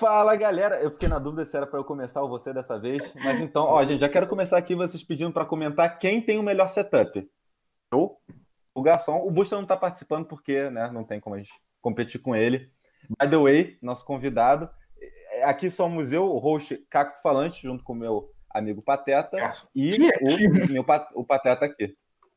Fala galera, eu fiquei na dúvida se era para eu começar ou você dessa vez, mas então, ó, gente, já quero começar aqui vocês pedindo para comentar quem tem o melhor setup. Eu, o garçom, o Busta não tá participando porque, né, não tem como a gente competir com ele. By the way, nosso convidado, aqui somos eu, o host Cacto Falante, junto com o meu amigo Pateta e o meu o Pateta aqui.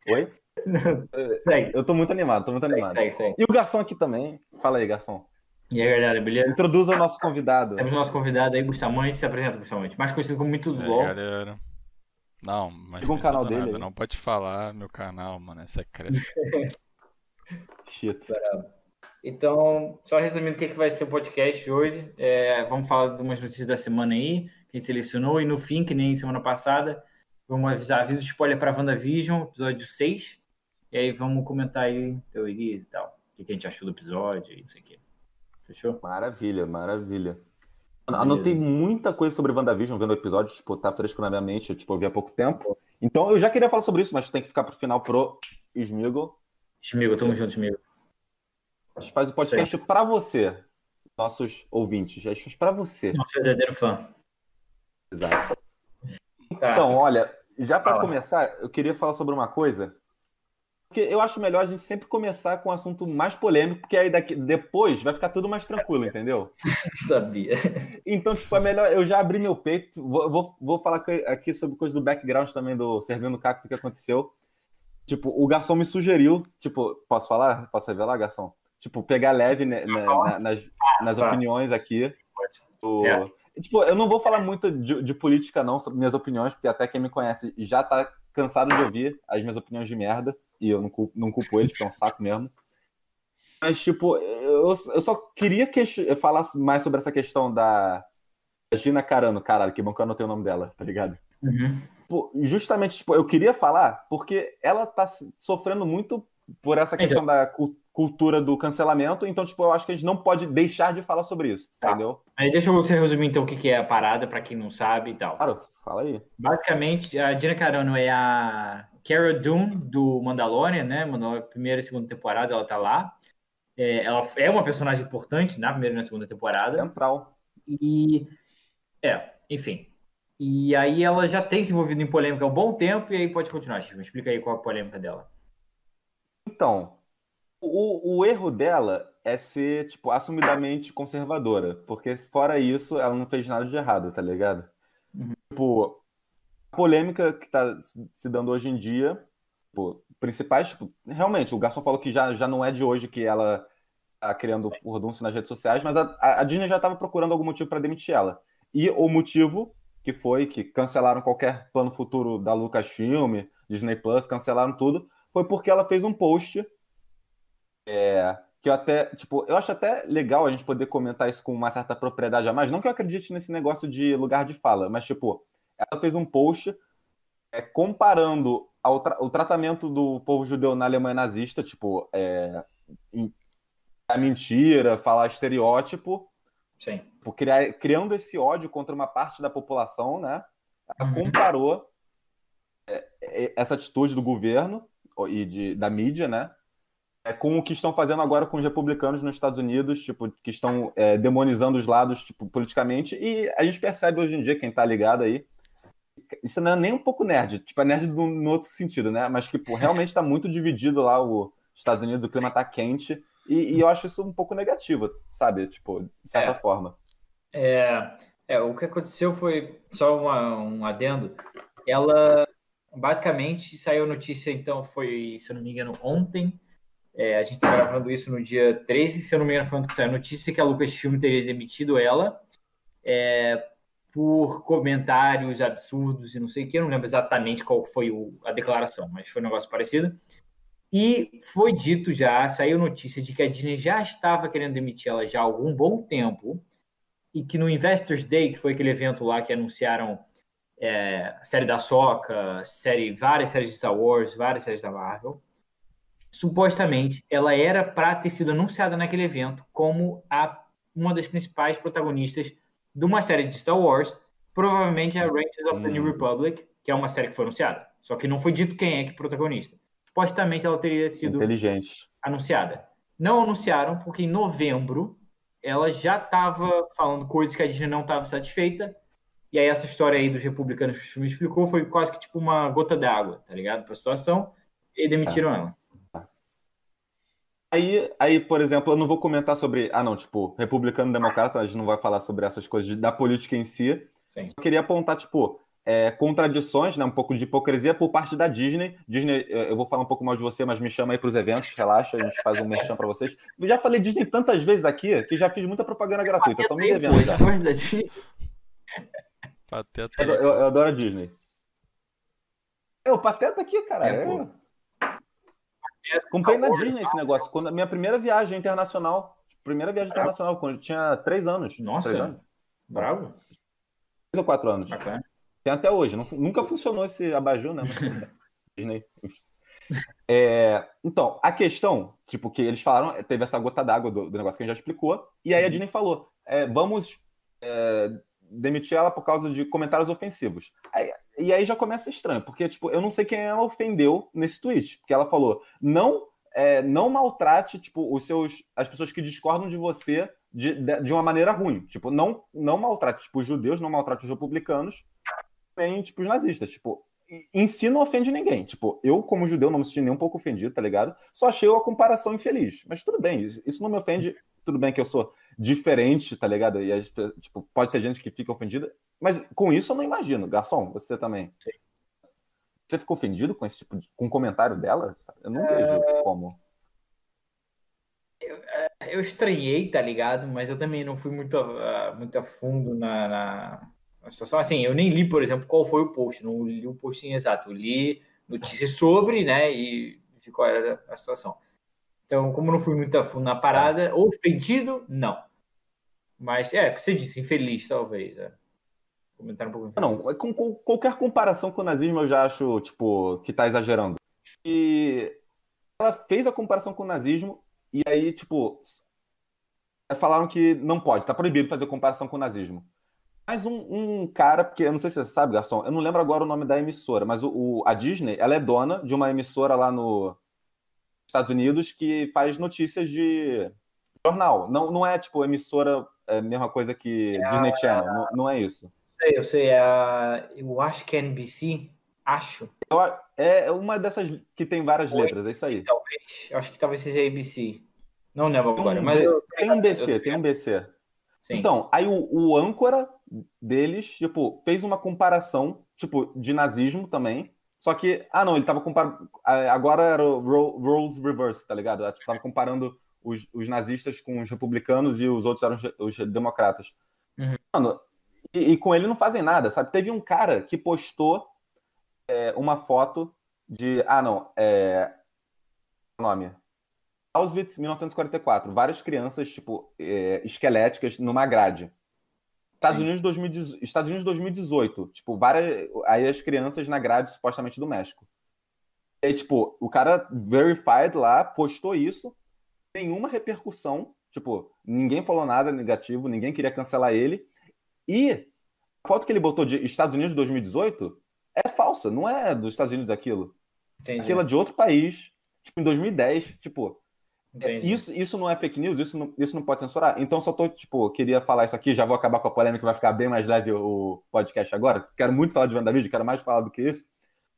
Oi? Segue. Eu tô muito animado, tô muito segue, animado. Segue, segue. E o garçom aqui também. Fala aí, garçom. E aí, galera, beleza? Introduza o nosso convidado. Temos o nosso convidado aí, Bustamante. Se apresenta, Bustamante. Mais conhecido como Muito do LOL. galera. Não, mas um canal dele. Nada, não pode falar meu canal, mano, é secreto. Shit. Então, só resumindo o que, é que vai ser o podcast hoje, é, vamos falar de umas notícias da semana aí, que selecionou, e no fim, que nem semana passada, vamos avisar, aviso spoiler para WandaVision, episódio 6, e aí vamos comentar aí teorias e tal, o que, que a gente achou do episódio e não sei o que. Fechou? Maravilha, maravilha. Anotei muita coisa sobre WandaVision vendo o episódio, tipo, tá fresco na minha mente, eu, tipo, eu vi há pouco tempo. Então eu já queria falar sobre isso, mas tem que ficar pro final pro Smigo. Smigo, tamo junto, Smigo. A gente faz o podcast para você, nossos ouvintes. A gente faz para você. Nosso verdadeiro fã. Exato. Tá. Então, olha, já para começar, eu queria falar sobre uma coisa porque eu acho melhor a gente sempre começar com um assunto mais polêmico, porque aí daqui, depois vai ficar tudo mais tranquilo, entendeu? Sabia. Então, tipo, é melhor. Eu já abri meu peito. Vou, vou, vou falar aqui sobre coisa do background também do Servindo Cacto que aconteceu. Tipo, o garçom me sugeriu. Tipo, posso falar? Posso revelar, garçom? Tipo, pegar leve né, né, na, nas, nas tá. opiniões aqui. Do... É. Tipo, eu não vou falar muito de, de política, não, sobre minhas opiniões, porque até quem me conhece já tá cansado de ouvir as minhas opiniões de merda e eu não culpo, não culpo eles, porque é um saco mesmo. Mas, tipo, eu, eu só queria que falar mais sobre essa questão da Gina Carano. Caralho, que bom que eu anotei o nome dela, tá ligado? Uhum. Justamente, tipo, eu queria falar porque ela tá sofrendo muito por essa questão então. da cultura do cancelamento, então, tipo, eu acho que a gente não pode deixar de falar sobre isso, tá. entendeu? Aí deixa eu resumir, então, o que é a parada, para quem não sabe e tal. Claro, fala aí. Basicamente, a Gina Carano é a Cara Dune, do Mandalorian, né? Mandalorian, primeira e segunda temporada, ela tá lá. É, ela é uma personagem importante na primeira e na segunda temporada. Central. E. É, enfim. E aí ela já tem se envolvido em polêmica há um bom tempo, e aí pode continuar, Chico. Explica aí qual a polêmica dela. Então, o, o erro dela é ser, tipo, assumidamente conservadora. Porque fora isso, ela não fez nada de errado, tá ligado? Uhum. Tipo, polêmica que está se dando hoje em dia, tipo, principais, tipo, realmente, o Garçom falou que já, já não é de hoje que ela está criando furdúncio nas redes sociais, mas a, a Disney já estava procurando algum motivo para demitir ela. E o motivo que foi que cancelaram qualquer plano futuro da Lucasfilm, Disney Plus, cancelaram tudo, foi porque ela fez um post é, que eu até, tipo, eu acho até legal a gente poder comentar isso com uma certa propriedade a mais, não que eu acredite nesse negócio de lugar de fala, mas tipo, ela fez um post é, comparando tra o tratamento do povo judeu na Alemanha nazista, tipo, é, a mentira, falar estereótipo, Sim. Criar, criando esse ódio contra uma parte da população, né? Ela uhum. comparou é, é, essa atitude do governo e de, da mídia, né? É, com o que estão fazendo agora com os republicanos nos Estados Unidos, tipo, que estão é, demonizando os lados, tipo, politicamente, e a gente percebe hoje em dia, quem tá ligado aí, isso não é nem um pouco nerd, tipo, é nerd no, no outro sentido, né? Mas que tipo, realmente está muito dividido lá os Estados Unidos, o clima está quente, e, e, eu acho isso um pouco negativo, sabe? Tipo, de certa é, forma. É, é, o que aconteceu foi só uma, um adendo. Ela basicamente saiu notícia, então, foi, se eu não me engano, ontem. É, a gente está gravando isso no dia 13, se eu não me engano, foi ontem que saiu a notícia que a Lucasfilm teria demitido ela. É, por comentários absurdos e não sei o que, eu não lembro exatamente qual foi o, a declaração, mas foi um negócio parecido. E foi dito já, saiu notícia de que a Disney já estava querendo demitir ela já há algum bom tempo, e que no Investors Day, que foi aquele evento lá que anunciaram é, série da Soca, série, várias séries de Star Wars, várias séries da Marvel, supostamente ela era para ter sido anunciada naquele evento como a, uma das principais protagonistas de uma série de Star Wars, provavelmente é Rangers of the New hum. Republic, que é uma série que foi anunciada. Só que não foi dito quem é que protagonista. Supostamente ela teria sido Inteligente. anunciada. Não anunciaram porque em novembro ela já estava falando coisas que a Disney não estava satisfeita. E aí essa história aí dos republicanos que filme explicou foi quase que tipo uma gota d'água, tá ligado? Para a situação. E demitiram é. ela. Aí, aí, por exemplo, eu não vou comentar sobre. Ah, não, tipo, republicano democrata, a gente não vai falar sobre essas coisas de, da política em si. Sim. Só queria apontar, tipo, é, contradições, né, um pouco de hipocrisia por parte da Disney. Disney, eu vou falar um pouco mais de você, mas me chama aí para os eventos, relaxa, a gente faz um merchan para vocês. Eu já falei Disney tantas vezes aqui que já fiz muita propaganda gratuita, estão me devendo. Pateta. Eu, eu, eu, adoro a Disney. É, o Pateta aqui, cara. É, é... Comprei na Disney esse negócio. Quando, a minha primeira viagem internacional. Primeira viagem internacional, quando eu tinha três anos. Nossa, três anos. bravo. Três ou quatro anos. Bacana. Tem até hoje. Não, nunca funcionou esse abajur, né? É, então, a questão, tipo, que eles falaram, teve essa gota d'água do, do, negócio que a gente já explicou, e aí a uhum. Disney falou: é, vamos é, demitir ela por causa de comentários ofensivos. Aí, e aí já começa estranho, porque, tipo, eu não sei quem ela ofendeu nesse tweet, porque ela falou: não, é, não maltrate, tipo, os seus, as pessoas que discordam de você de, de, uma maneira ruim. Tipo, não, não maltrate, tipo, os judeus, não maltrate os republicanos nem, tipo, os nazistas. Tipo, em si não ofende ninguém. Tipo, eu, como judeu, não me senti nem um pouco ofendido, tá ligado? Só achei a comparação infeliz. Mas tudo bem, isso não me ofende. Tudo bem que eu sou diferente, tá ligado? E tipo, pode ter gente que fica ofendida. Mas com isso eu não imagino. Garçom, você também. Sim. Você ficou ofendido com esse tipo de. com um comentário dela? Eu não vejo é... como. Eu, é, eu estranhei, tá ligado? Mas eu também não fui muito, uh, muito a fundo na, na a situação. Assim, eu nem li, por exemplo, qual foi o post, não li o post em exato, eu li notícias sobre, né, e qual era a situação. Então, como não fui muito a fundo na parada, ofendido, não. Mas, é, o que você disse, infeliz, talvez. É. Comentar um pouco. Não, com, com, qualquer comparação com o nazismo eu já acho, tipo, que tá exagerando. E ela fez a comparação com o nazismo, e aí, tipo, falaram que não pode, tá proibido fazer comparação com o nazismo mais um, um, cara, porque eu não sei se você sabe, Garçom, eu não lembro agora o nome da emissora, mas o, o, a Disney, ela é dona de uma emissora lá nos Estados Unidos que faz notícias de jornal. Não, não é, tipo, emissora, é a mesma coisa que é Disney. Channel, não, não, é isso. Sei, eu sei, é eu acho que é NBC, acho. Eu, é uma dessas que tem várias letras, é isso aí. Talvez, acho que talvez seja ABC. Não lembro agora, mas... Eu... Tem um BC, tem um BC. Sim. Então, aí o, o âncora deles, tipo, fez uma comparação, tipo, de nazismo também. Só que, ah, não, ele tava comparando. Agora era o roles reverse, tá ligado? Tipo, tava comparando os, os, nazistas com os republicanos e os outros eram os, os democratas. Uhum. Mano, e, e, com ele não fazem nada, sabe? Teve um cara que postou é, uma foto de. Ah, não, é. Nome. Auschwitz, 1944. Várias crianças, tipo, é, esqueléticas numa grade. Estados Unidos, 2018, Estados Unidos 2018. Tipo, várias. Aí as crianças na grade, supostamente, do México. E aí, tipo, o cara verified lá, postou isso, nenhuma repercussão. Tipo, ninguém falou nada negativo, ninguém queria cancelar ele. E a foto que ele botou de Estados Unidos 2018 é falsa, não é dos Estados Unidos aquilo. Entendi. Aquilo é de outro país. Tipo, em 2010, tipo, isso, isso não é fake news, isso não, isso não pode censurar. Então, só tô, tipo, queria falar isso aqui, já vou acabar com a polêmica, vai ficar bem mais leve o podcast agora. Quero muito falar de WandaVision, quero mais falar do que isso.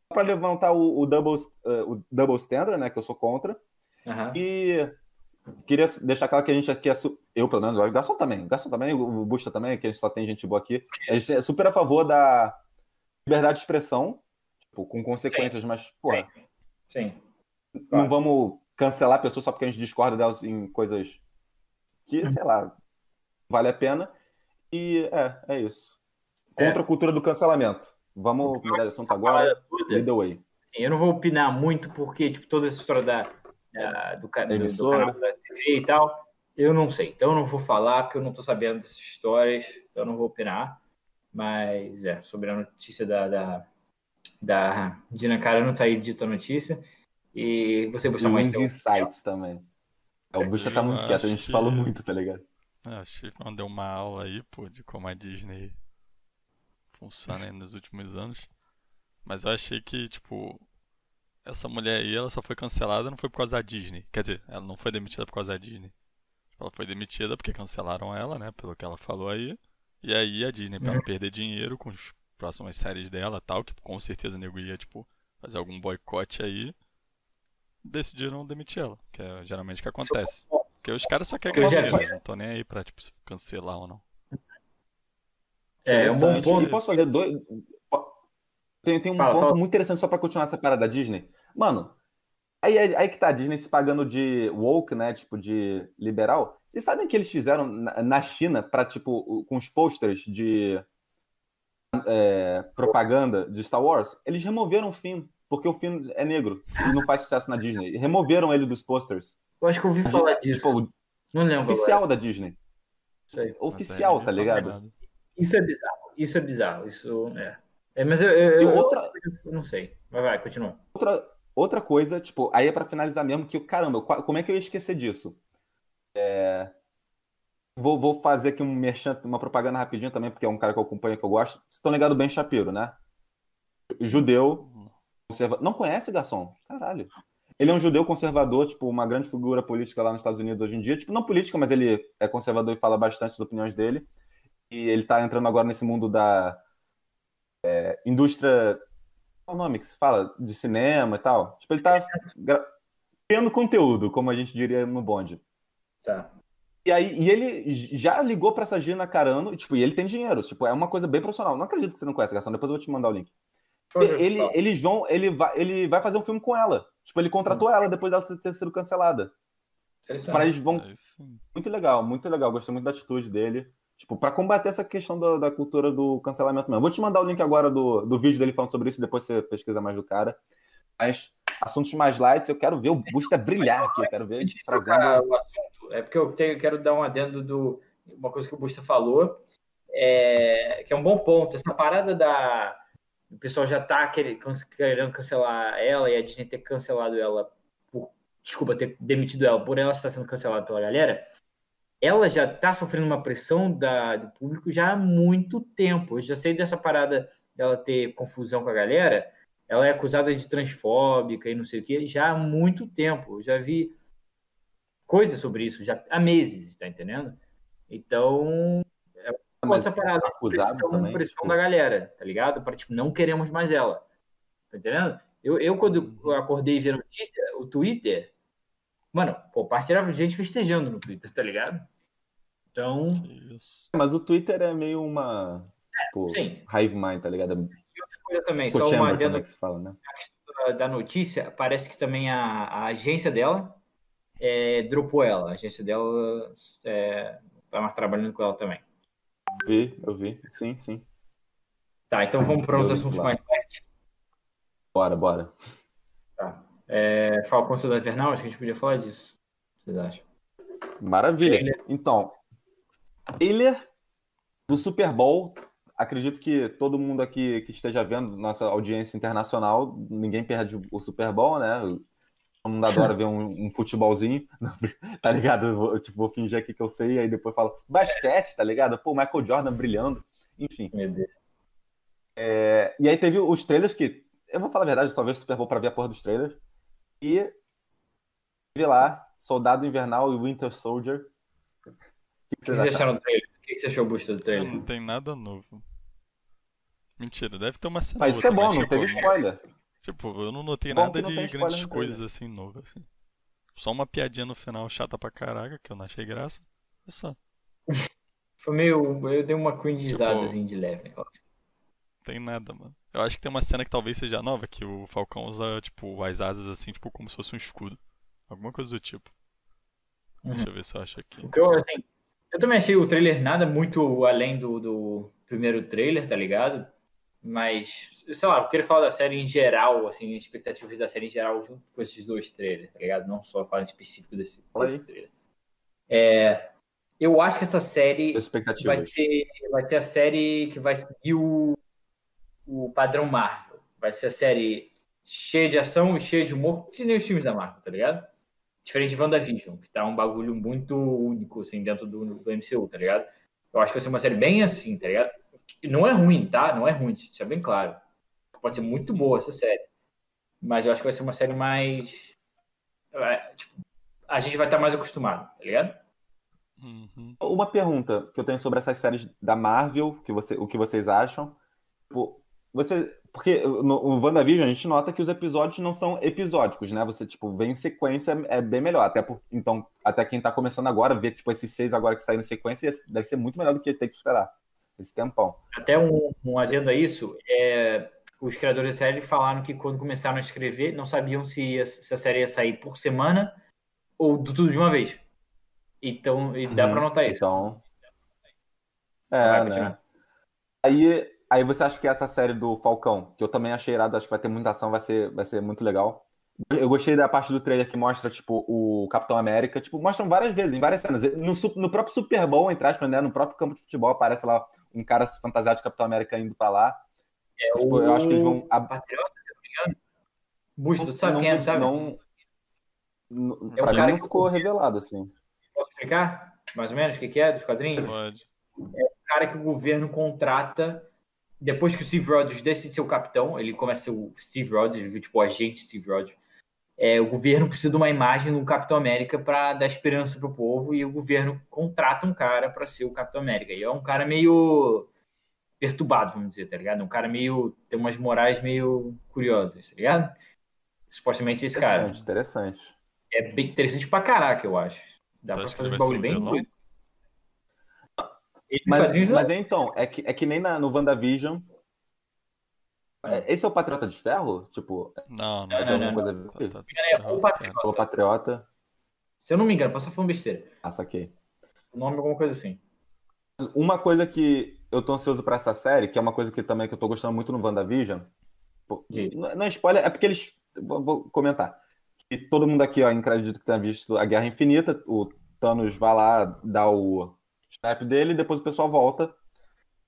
Para levantar o, o, double, uh, o double standard, né, que eu sou contra. Uhum. E queria deixar claro que a gente aqui é. Su... Eu, pelo menos, o Garçom também. O Garçom também, o Busta também, que a gente só tem gente boa aqui. A gente é super a favor da liberdade de expressão, tipo, com consequências, Sim. mas, pô. Sim. Sim. Não claro. vamos cancelar pessoas só porque a gente discorda delas em coisas que, uhum. sei lá, vale a pena. E é, é isso. Contra é. a cultura do cancelamento. Vamos mudar de assunto agora. Lead the way. Sim, eu não vou opinar muito, porque tipo, toda essa história da, da do, do, do canal da TV e tal, eu não sei. Então eu não vou falar, porque eu não estou sabendo dessas histórias, então eu não vou opinar. Mas é, sobre a notícia da, da, da Dina Carano, tá aí dita a notícia. E você busca mais. Insights também. É, o Bucha tá muito quieto, a gente que... falou muito, tá ligado? É, acho que deu uma aula aí, pô, de como a Disney funciona nos últimos anos. Mas eu achei que, tipo, essa mulher aí, ela só foi cancelada não foi por causa da Disney. Quer dizer, ela não foi demitida por causa da Disney. Ela foi demitida porque cancelaram ela, né? Pelo que ela falou aí. E aí a Disney, pra não uhum. perder dinheiro com as próximas séries dela tal, que com certeza o nego ia, tipo, fazer algum boicote aí, decidiram demitir ela, que é geralmente o que acontece. Porque os caras só querem ganhar dinheiro, não tô nem aí pra, tipo, cancelar ou não. É, é um bom ponto. Posso fazer dois. Tem, tem um fala, ponto fala. muito interessante só pra continuar essa parada da Disney. Mano, aí, aí, aí que tá a Disney se pagando de woke, né? Tipo, de liberal. Vocês sabem que eles fizeram na, na China pra, tipo, com os posters de é, propaganda de Star Wars? Eles removeram o Finn, porque o Finn é negro e não faz sucesso na Disney. Removeram ele dos posters. Eu acho que eu ouvi falar disso. Tipo, não lembro. Oficial agora. da Disney. Sei. Oficial, tá ligado? Isso é bizarro. Isso é bizarro. Isso é. é mas eu, eu, eu, outra... eu não sei. Vai, vai, continua. Outra, outra coisa, tipo, aí é para finalizar mesmo, que caramba, como é que eu ia esquecer disso? É... Vou, vou fazer aqui um merchan, uma propaganda rapidinho também, porque é um cara que eu acompanho que eu gosto. Vocês estão ligados bem Shapiro, né? Judeu, Não conhece, garçom? Caralho. Ele é um judeu conservador, tipo, uma grande figura política lá nos Estados Unidos hoje em dia. Tipo, não política, mas ele é conservador e fala bastante das opiniões dele. E ele tá entrando agora nesse mundo da é, indústria. Qual é o nome que se fala? De cinema e tal. Tipo, ele tá criando conteúdo, como a gente diria no bonde. Tá. E aí, e ele já ligou pra essa Gina Carano, e, tipo, e ele tem dinheiro. Tipo, é uma coisa bem profissional. Não acredito que você não conhece, Gastão. Depois eu vou te mandar o link. Ele, eles vão, ele vai, ele vai fazer um filme com ela. Tipo, ele contratou hum. ela depois dela ter sido cancelada. Para eles vão. É muito legal, muito legal. Gostei muito da atitude dele. Tipo, para combater essa questão da, da, cultura do cancelamento mesmo. Vou te mandar o link agora do, do vídeo dele falando sobre isso, depois você pesquisa mais do cara. Mas assuntos mais light, eu quero ver o Busta brilhar aqui, eu quero ver ele trazendo. O assunto, é porque eu tenho, quero dar um adendo do uma coisa que o Busta falou, é, que é um bom ponto. Essa parada da. O pessoal já tá querendo cancelar ela e a Disney ter cancelado ela por. Desculpa, ter demitido ela por ela estar sendo cancelada pela galera ela já está sofrendo uma pressão da, do público já há muito tempo. Eu já sei dessa parada dela ter confusão com a galera. Ela é acusada de transfóbica e não sei o que já há muito tempo. Eu já vi coisas sobre isso já há meses, está entendendo? Então, é uma essa parada acusado pressão, também, pressão tipo... da galera, tá ligado? Para tipo, não queremos mais ela. Tá entendendo? Eu, eu quando eu acordei e vi a notícia, o Twitter, mano, pô, partilhava de gente festejando no Twitter, tá ligado? Então. Isso. Mas o Twitter é meio uma. Tipo, Sim. Hive Mind, tá ligado? E outra coisa também, só uma adendo. É que se fala, né? Da notícia, parece que também a, a agência dela é, dropou ela. A agência dela é, tá trabalhando com ela também. Vi, eu vi. Sim, sim. Tá, então vamos para os assuntos mais Bora, bora. Tá. É, Falcão Cidade Invernal, acho que a gente podia falar disso. Vocês acham? Maravilha. Então, trailer do Super Bowl. Acredito que todo mundo aqui que esteja vendo, nossa audiência internacional, ninguém perde o Super Bowl, né? Todo mundo adora ver um, um futebolzinho, tá ligado? Eu vou, tipo, vou fingir aqui que eu sei, aí depois falo basquete, tá ligado? Pô, Michael Jordan brilhando, enfim. Meu Deus. É, e aí teve os trailers que, eu vou falar a verdade, só vi o Super Bowl pra ver a porra dos trailers. E vi lá, Soldado Invernal e Winter Soldier o que, vocês acharam do trailer? O que você achou, Busta, do trailer? Não tem nada novo. Mentira, deve ter uma cena. Mas isso é bom, não teve spoiler. Tipo, eu não notei bom nada de grandes coisas assim novas, assim. Só uma piadinha no final chata pra caraca, que eu não achei graça. É só. Foi meio. Eu dei uma cringeizada tipo, assim de leve, né? Tem nada, mano. Eu acho que tem uma cena que talvez seja nova, que o Falcão usa, tipo, as asas assim, tipo, como se fosse um escudo. Alguma coisa do tipo. Uhum. Deixa eu ver se eu acho aqui. O que eu, assim, eu também achei o trailer nada muito além do, do primeiro trailer, tá ligado? Mas, sei lá, eu queria falar da série em geral, assim, expectativas da série em geral junto com esses dois trailers, tá ligado? Não só falar específico desse, desse trailer. É, eu acho que essa série vai ser, vai ser a série que vai seguir o, o padrão Marvel. Vai ser a série cheia de ação e cheia de humor, que nem os filmes da Marvel, tá ligado? Diferente de WandaVision, que tá um bagulho muito único, assim, dentro do, do MCU, tá ligado? Eu acho que vai ser uma série bem assim, tá ligado? Não é ruim, tá? Não é ruim, isso é bem claro. Pode ser muito boa essa série. Mas eu acho que vai ser uma série mais. É, tipo, a gente vai estar mais acostumado, tá ligado? Uhum. Uma pergunta que eu tenho sobre essas séries da Marvel, que você, o que vocês acham? Tipo, você, porque no, no WandaVision a gente nota que os episódios não são episódicos, né? Você, tipo, vem em sequência, é bem melhor. Até por, então, até quem tá começando agora, ver, tipo, esses seis agora que saem em sequência, deve ser muito melhor do que ter que esperar esse tempão. Até um, um adendo a isso, é, os criadores da série falaram que quando começaram a escrever, não sabiam se, ia, se a série ia sair por semana ou tudo de uma vez. Então, e dá uhum. pra notar isso. Então. É, né? Aí, aí você acha que essa série do Falcão, que eu também achei irado, acho que vai ter muita ação, vai ser, vai ser muito legal. Eu gostei da parte do trailer que mostra, tipo, o Capitão América. Tipo, mostram várias vezes, em várias cenas. No, no próprio Super Bowl, entre aspas, né? No próprio campo de futebol, aparece lá um cara fantasiado de Capitão América indo pra lá. É tipo, o... Eu acho que eles vão. A... Patriota, se não me engano. Bush, tu sabe não, quem é, sabe? Não, não, é pra mim não ficou que... revelado, assim. Posso explicar mais ou menos o que, que é dos quadrinhos? Pode. É o cara que o governo contrata depois que o Steve Rogers decide ser o capitão, ele começa a ser o Steve Rogers, tipo o agente Steve Rogers. É, o governo precisa de uma imagem do Capitão América para dar esperança para o povo e o governo contrata um cara para ser o Capitão América. E é um cara meio perturbado, vamos dizer, tá ligado? Um cara meio. tem umas morais meio curiosas, tá ligado? Supostamente esse cara. Interessante. É bem interessante pra caraca, eu acho. Dá pra fazer um bagulho bem doido. Mas, mas é, então, é que, é que nem na, no WandaVision. É, esse é o Patriota de Ferro? Tipo, não, não, não, não, coisa não. Patriota. É o Patriota. O Patriota. Se eu não me engano, posso estar falando besteira. Ah, saquei. O nome é alguma coisa assim. Uma coisa que eu tô ansioso para essa série, que é uma coisa que também que eu tô gostando muito no WandaVision. Não é spoiler, é porque eles. Vou comentar. E todo mundo aqui, ó, acredito que tenha visto a Guerra Infinita. O Thanos vai lá, dá o snap dele, e depois o pessoal volta.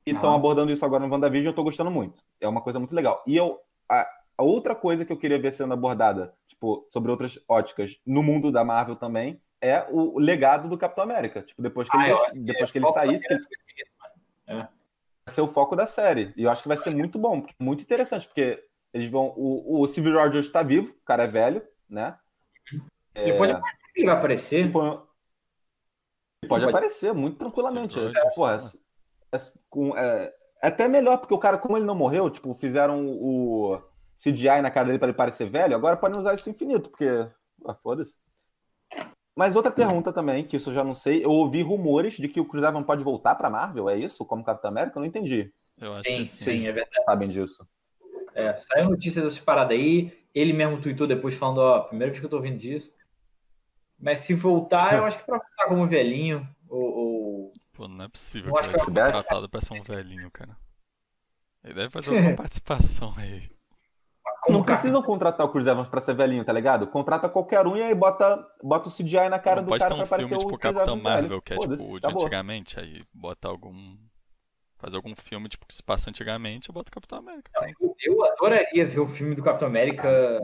E estão ah. abordando isso agora no WandaVision, eu tô gostando muito. É uma coisa muito legal. E eu. A, a outra coisa que eu queria ver sendo abordada, tipo, sobre outras óticas no mundo da Marvel também, é o, legado do Capitão América. Tipo, depois que ah, ele, depois que ele sair. Que ele... É. Vai ser o foco da série. E eu acho que vai ser muito bom, muito interessante, porque eles vão. O, o Civil Rogers está vivo, o cara é velho, né? Ele é... pode aparecer, ele vai aparecer. Ele pode, ele pode aparecer muito tranquilamente. É, pô, é, é, com, é, até melhor, porque o cara, como ele não morreu, tipo, fizeram o CGI na cara dele para ele parecer velho, agora podem usar isso infinito, porque. Ah, foda-se. Mas outra pergunta também, que isso eu já não sei. Eu ouvi rumores de que o Chris Evans pode voltar para Marvel, é isso? Como Capitão América? Eu não entendi. Eu acho sim, que sim. sim, é verdade. Sabem disso. É, saiu notícia dessa parada aí. Ele mesmo tweetou depois falando, ó, primeira vez que eu tô ouvindo disso. Mas se voltar, eu acho que pra voltar como velhinho, ou... ou... Pô, não é possível que ele ser contratado pra ser um velhinho, cara. Ele deve fazer alguma participação aí. Como não precisam contratar o Chris Evans pra ser velhinho, tá ligado? Contrata qualquer um e aí bota, bota o CGI na cara não do cara um pra aparecer filme, o tipo, Capitão Marvel, velho. que é tipo de antigamente, aí bota algum... Fazer algum filme tipo que se passa antigamente, eu boto o Capitão América. Eu, eu adoraria ver o filme do Capitão América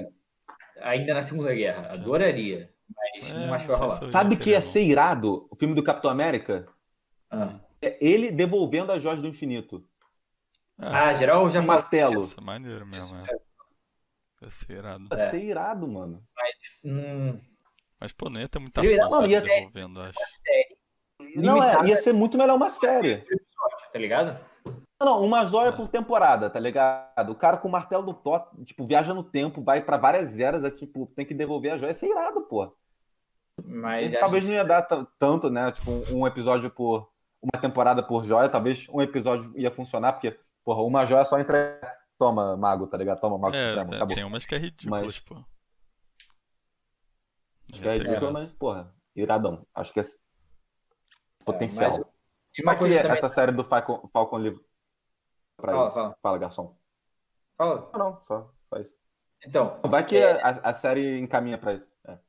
ainda na Segunda Guerra. Adoraria. Mas é, não acho que vai rolar. Sabe que ia ser irado o filme do Capitão América? Ah. É ele devolvendo a Jorge do Infinito. Ah, geral já um martelo. Isso é maneiro mesmo, é. Vai ser irado. Vai ser irado, mano. Mas, hum... Mas pô, não ia ter muita ação, não, ia... devolvendo, acho. Não, é, ia ser muito melhor uma série. Tá ligado? Não, uma joia é. por temporada, tá ligado? O cara com o martelo do Thor, tipo, viaja no tempo, vai para várias eras, é, tipo, tem que devolver a joia. Ia ser irado, pô. Mas talvez não ia dar tanto, né? Tipo, um episódio por. Uma temporada por joia, talvez um episódio ia funcionar, porque, porra, uma joia só entra Toma, mago, tá ligado? Toma, mago é, supremo. Acabou. Tem umas que é ridículo, mas... pô. Acho que é ridículo, mas, porra, iradão. Acho que é potencial. É, mas... E uma coisa também... essa série do Falcon, Falcon Livre pra fala, isso? Fala. fala, garçom. Fala. Não, não, só, só isso. Então. Vai que é... a, a, série encaminha pra isso. É. Não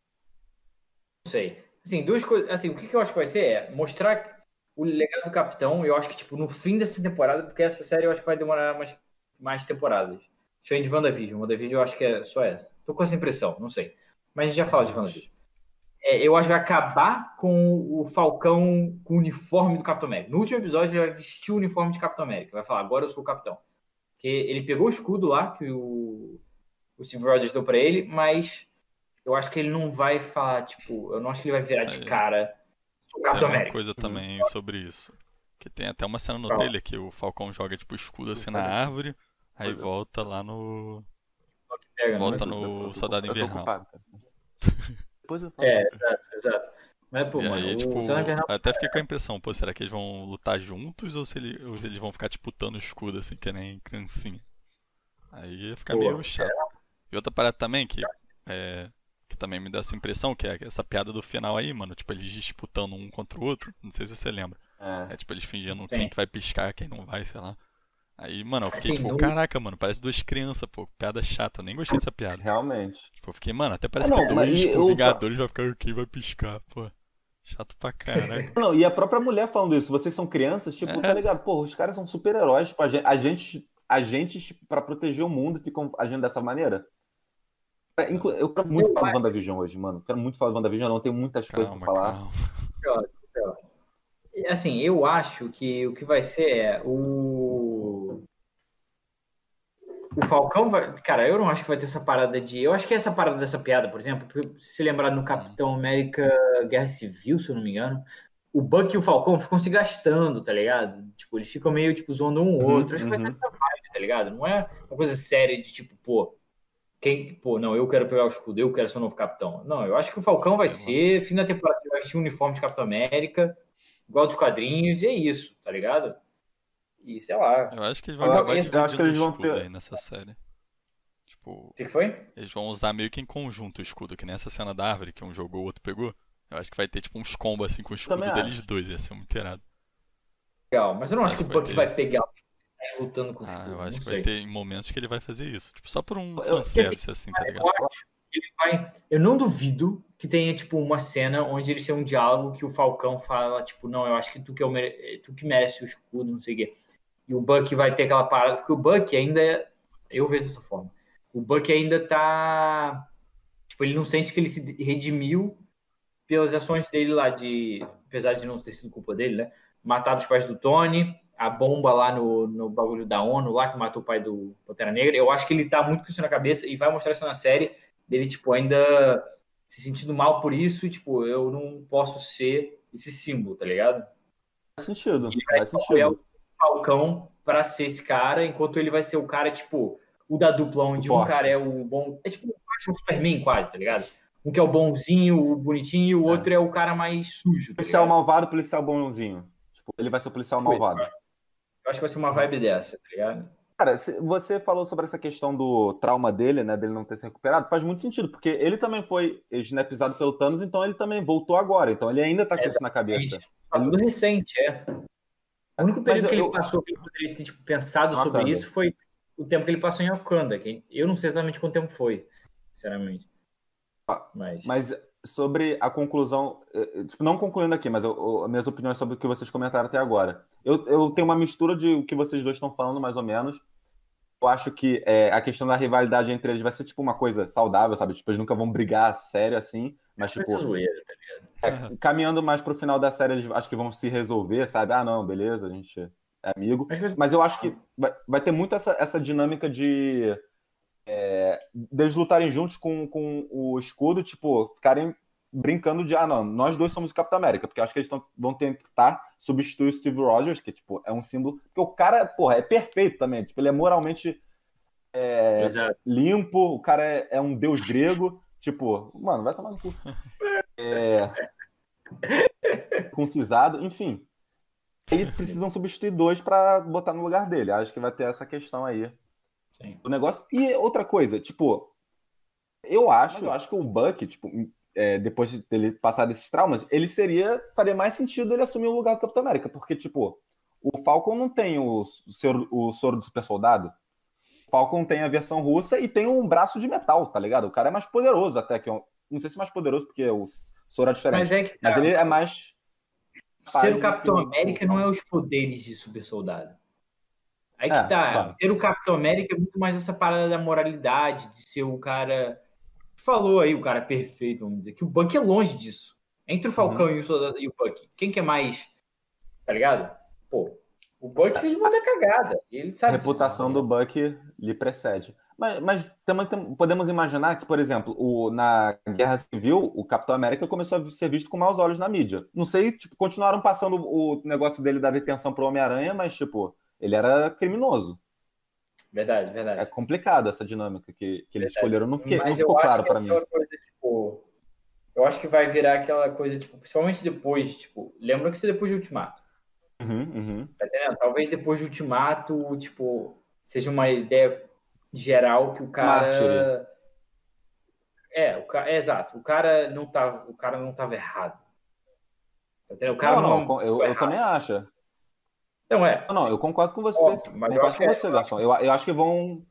sei. Assim, duas coisas. Assim, o que, que eu acho que vai ser é mostrar o legado do Capitão. Eu acho que, tipo, no fim dessa temporada, porque essa série eu acho que vai demorar mais mais temporadas. Diferente de WandaVision. WandaVision eu acho que é só essa. Tô com essa impressão, não sei. Mas a gente já fala de WandaVision. É, eu acho que vai acabar com o Falcão com o uniforme do Capitão América. No último episódio, ele vai vestir o uniforme de Capitão América. Vai falar, agora eu sou o Capitão. Porque ele pegou o escudo lá, que o, o Steve Rogers deu pra ele, mas eu acho que ele não vai falar, tipo, eu não acho que ele vai virar de cara Capitão América. Uma coisa também sobre isso. Que tem até uma cena no Pronto. trailer que o Falcão joga tipo escudo assim na árvore, aí é. volta lá no. Pega, volta no Soldado Invernal. Depois eu falo. É, exato, exato. Mas, pô, e mano, aí, tipo, até fiquei com a impressão, pô, será que eles vão lutar juntos ou se, ele, ou se eles vão ficar disputando tipo, escudo, assim, que nem criancinha? Aí ia ficar pô, meio chato. É. E outra parada também que, é, que também me deu essa impressão, que é essa piada do final aí, mano, tipo, eles disputando um contra o outro, não sei se você lembra. É, é tipo, eles fingindo Sim. quem que vai piscar, quem não vai, sei lá. Aí, mano, eu fiquei assim, tipo, não... caraca, mano, parece duas crianças, pô, piada chata, eu nem gostei dessa piada. Realmente. Tipo, eu fiquei, mano, até parece ah, não, que dois tipo, eu... Vingadores vai ficar quem vai piscar, pô. Chato pra caralho. Não, e a própria mulher falando isso, vocês são crianças, tipo, é. tá ligado? Pô, os caras são super-heróis, tipo, a gente, a gente, tipo, pra proteger o mundo, ficam agindo dessa maneira. É, eu quero muito falar do WandaVision hoje, mano. Quero muito falar do WandaVision, não tenho muitas calma, coisas pra falar. Calma. Assim, eu acho que o que vai ser é o. O Falcão vai. Cara, eu não acho que vai ter essa parada de. Eu acho que essa parada dessa piada, por exemplo, se lembrar no Capitão América Guerra Civil, se eu não me engano, o Buck e o Falcão ficam se gastando, tá ligado? Tipo, eles ficam meio, tipo, zoando um ou uhum, outro. Acho que vai ter uhum. essa vibe, tá ligado? Não é uma coisa séria de tipo, pô, quem, pô, não, eu quero pegar o escudo, eu quero ser o novo capitão. Não, eu acho que o Falcão vai ser, fim da temporada, vai vestir o uniforme de Capitão América, igual dos quadrinhos, e é isso, tá ligado? E sei lá. Eu acho que eles vão acabar eu, acho que eles vão ter aí nessa série. Tipo, o que foi? Eles vão usar meio que em conjunto o escudo, que nessa cena da árvore, que um jogou, o outro pegou. Eu acho que vai ter tipo uns combos assim com o escudo Também deles acho. dois, ia ser muito irado. Legal, mas eu não acho, acho que o Buck vai, vai pegar lutando com o ah. Eu acho que vai ter momentos que ele vai fazer isso. Tipo, só por um fanservice assim, tá ligado? Eu acho ele vai. Eu não duvido que tenha, tipo, uma cena onde eles têm um diálogo que o Falcão fala, tipo, não, eu acho que tu que, eu mere... tu que merece o escudo, não sei o quê. E o Buck vai ter aquela parada, porque o Buck ainda. É... Eu vejo dessa forma. O Buck ainda tá. Tipo, ele não sente que ele se redimiu pelas ações dele lá de. Apesar de não ter sido culpa dele, né? Matar os pais do Tony, a bomba lá no, no bagulho da ONU, lá que matou o pai do Pantera Negra. Eu acho que ele tá muito com isso na cabeça e vai mostrar isso na série dele, tipo, ainda se sentindo mal por isso e, tipo, eu não posso ser esse símbolo, tá ligado? Faz sentido, faz sentido. É o Falcão pra ser esse cara, enquanto ele vai ser o cara, tipo, o da dupla, onde um cara é o bom. É tipo um Superman quase, tá ligado? Um que é o bonzinho, o bonitinho, e o é. outro é o cara mais sujo. Tá policial malvado, policial bonzinho. Tipo, ele vai ser o policial malvado. Eu acho que vai ser uma vibe dessa, tá ligado? Cara, você falou sobre essa questão do trauma dele, né? Dele não ter se recuperado, faz muito sentido, porque ele também foi snapizado pelo Thanos, então ele também voltou agora, então ele ainda tá com é, isso na cabeça. Tá tudo recente, é. O único período que ele passou que ele poderia ter tipo, pensado Wakanda. sobre isso foi o tempo que ele passou em Wakanda, que eu não sei exatamente quanto tempo foi, sinceramente. Ah, mas... mas sobre a conclusão, eh, eh, tipo, não concluindo aqui, mas eu, minhas opiniões sobre o que vocês comentaram até agora. Eu, eu tenho uma mistura de o que vocês dois estão falando, mais ou menos. Eu acho que é, a questão da rivalidade entre eles vai ser tipo uma coisa saudável, sabe? Tipo, eles nunca vão brigar sério assim, mas tipo. É zoeira, tá é, caminhando mais pro final da série, eles acho que vão se resolver, sabe? Ah, não, beleza, a gente é amigo. Mas eu acho que vai, vai ter muito essa, essa dinâmica de é, deles lutarem juntos com, com o escudo, tipo, ficarem brincando de, ah, não, nós dois somos o Capitão América, porque acho que eles tão, vão tentar substituir o Steve Rogers, que, tipo, é um símbolo, porque o cara, porra, é perfeito também, tipo, ele é moralmente é, limpo, o cara é, é, um deus grego, tipo, mano, vai tomar no cu. É, concisado, enfim. E precisam substituir dois para botar no lugar dele, acho que vai ter essa questão aí Sim. o negócio. E outra coisa, tipo, eu acho, eu acho que o Buck, tipo, é, depois de ele passar desses traumas, ele seria, faria mais sentido ele assumir o lugar do Capitão América, porque, tipo, o Falcon não tem o, o, o soro do super soldado. O Falcon tem a versão russa e tem um braço de metal, tá ligado? O cara é mais poderoso até que. Não sei se é mais poderoso, porque o soro é diferente. Mas, é que, tá. mas ele é mais. Ser o Capitão América não é os poderes de super soldado. Aí que é, tá. Claro. Ser o Capitão América é muito mais essa parada da moralidade, de ser o cara. Falou aí, o cara perfeito, vamos dizer, que o Buck é longe disso. Entre o uhum. Falcão uhum. e, o Soldado, e o Buck, quem que é mais. Tá ligado? Pô, o Buck fez muita cagada. Ele sabe a reputação disso, do Buck lhe precede. Mas, mas também podemos imaginar que, por exemplo, o, na Guerra Civil, o Capitão América começou a ser visto com maus olhos na mídia. Não sei, tipo, continuaram passando o negócio dele da detenção pro Homem-Aranha, mas, tipo, ele era criminoso. Verdade, verdade. É complicado essa dinâmica que, que eles escolheram. Não, fiquei, não ficou claro para mim. Coisa, tipo, eu acho que vai virar aquela coisa, tipo, principalmente depois, tipo, lembra que isso é depois de Ultimato. Uhum, uhum. Tá entendendo? Talvez depois de Ultimato, tipo, seja uma ideia geral que o cara. É, o cara, é exato. O cara não tava, o cara não tava errado. Tá o cara não, não, não eu, eu também acho. Não é. Não, não, eu concordo com você. Óbvio, mas concordo com é, você, Garçom. Eu, eu acho que vão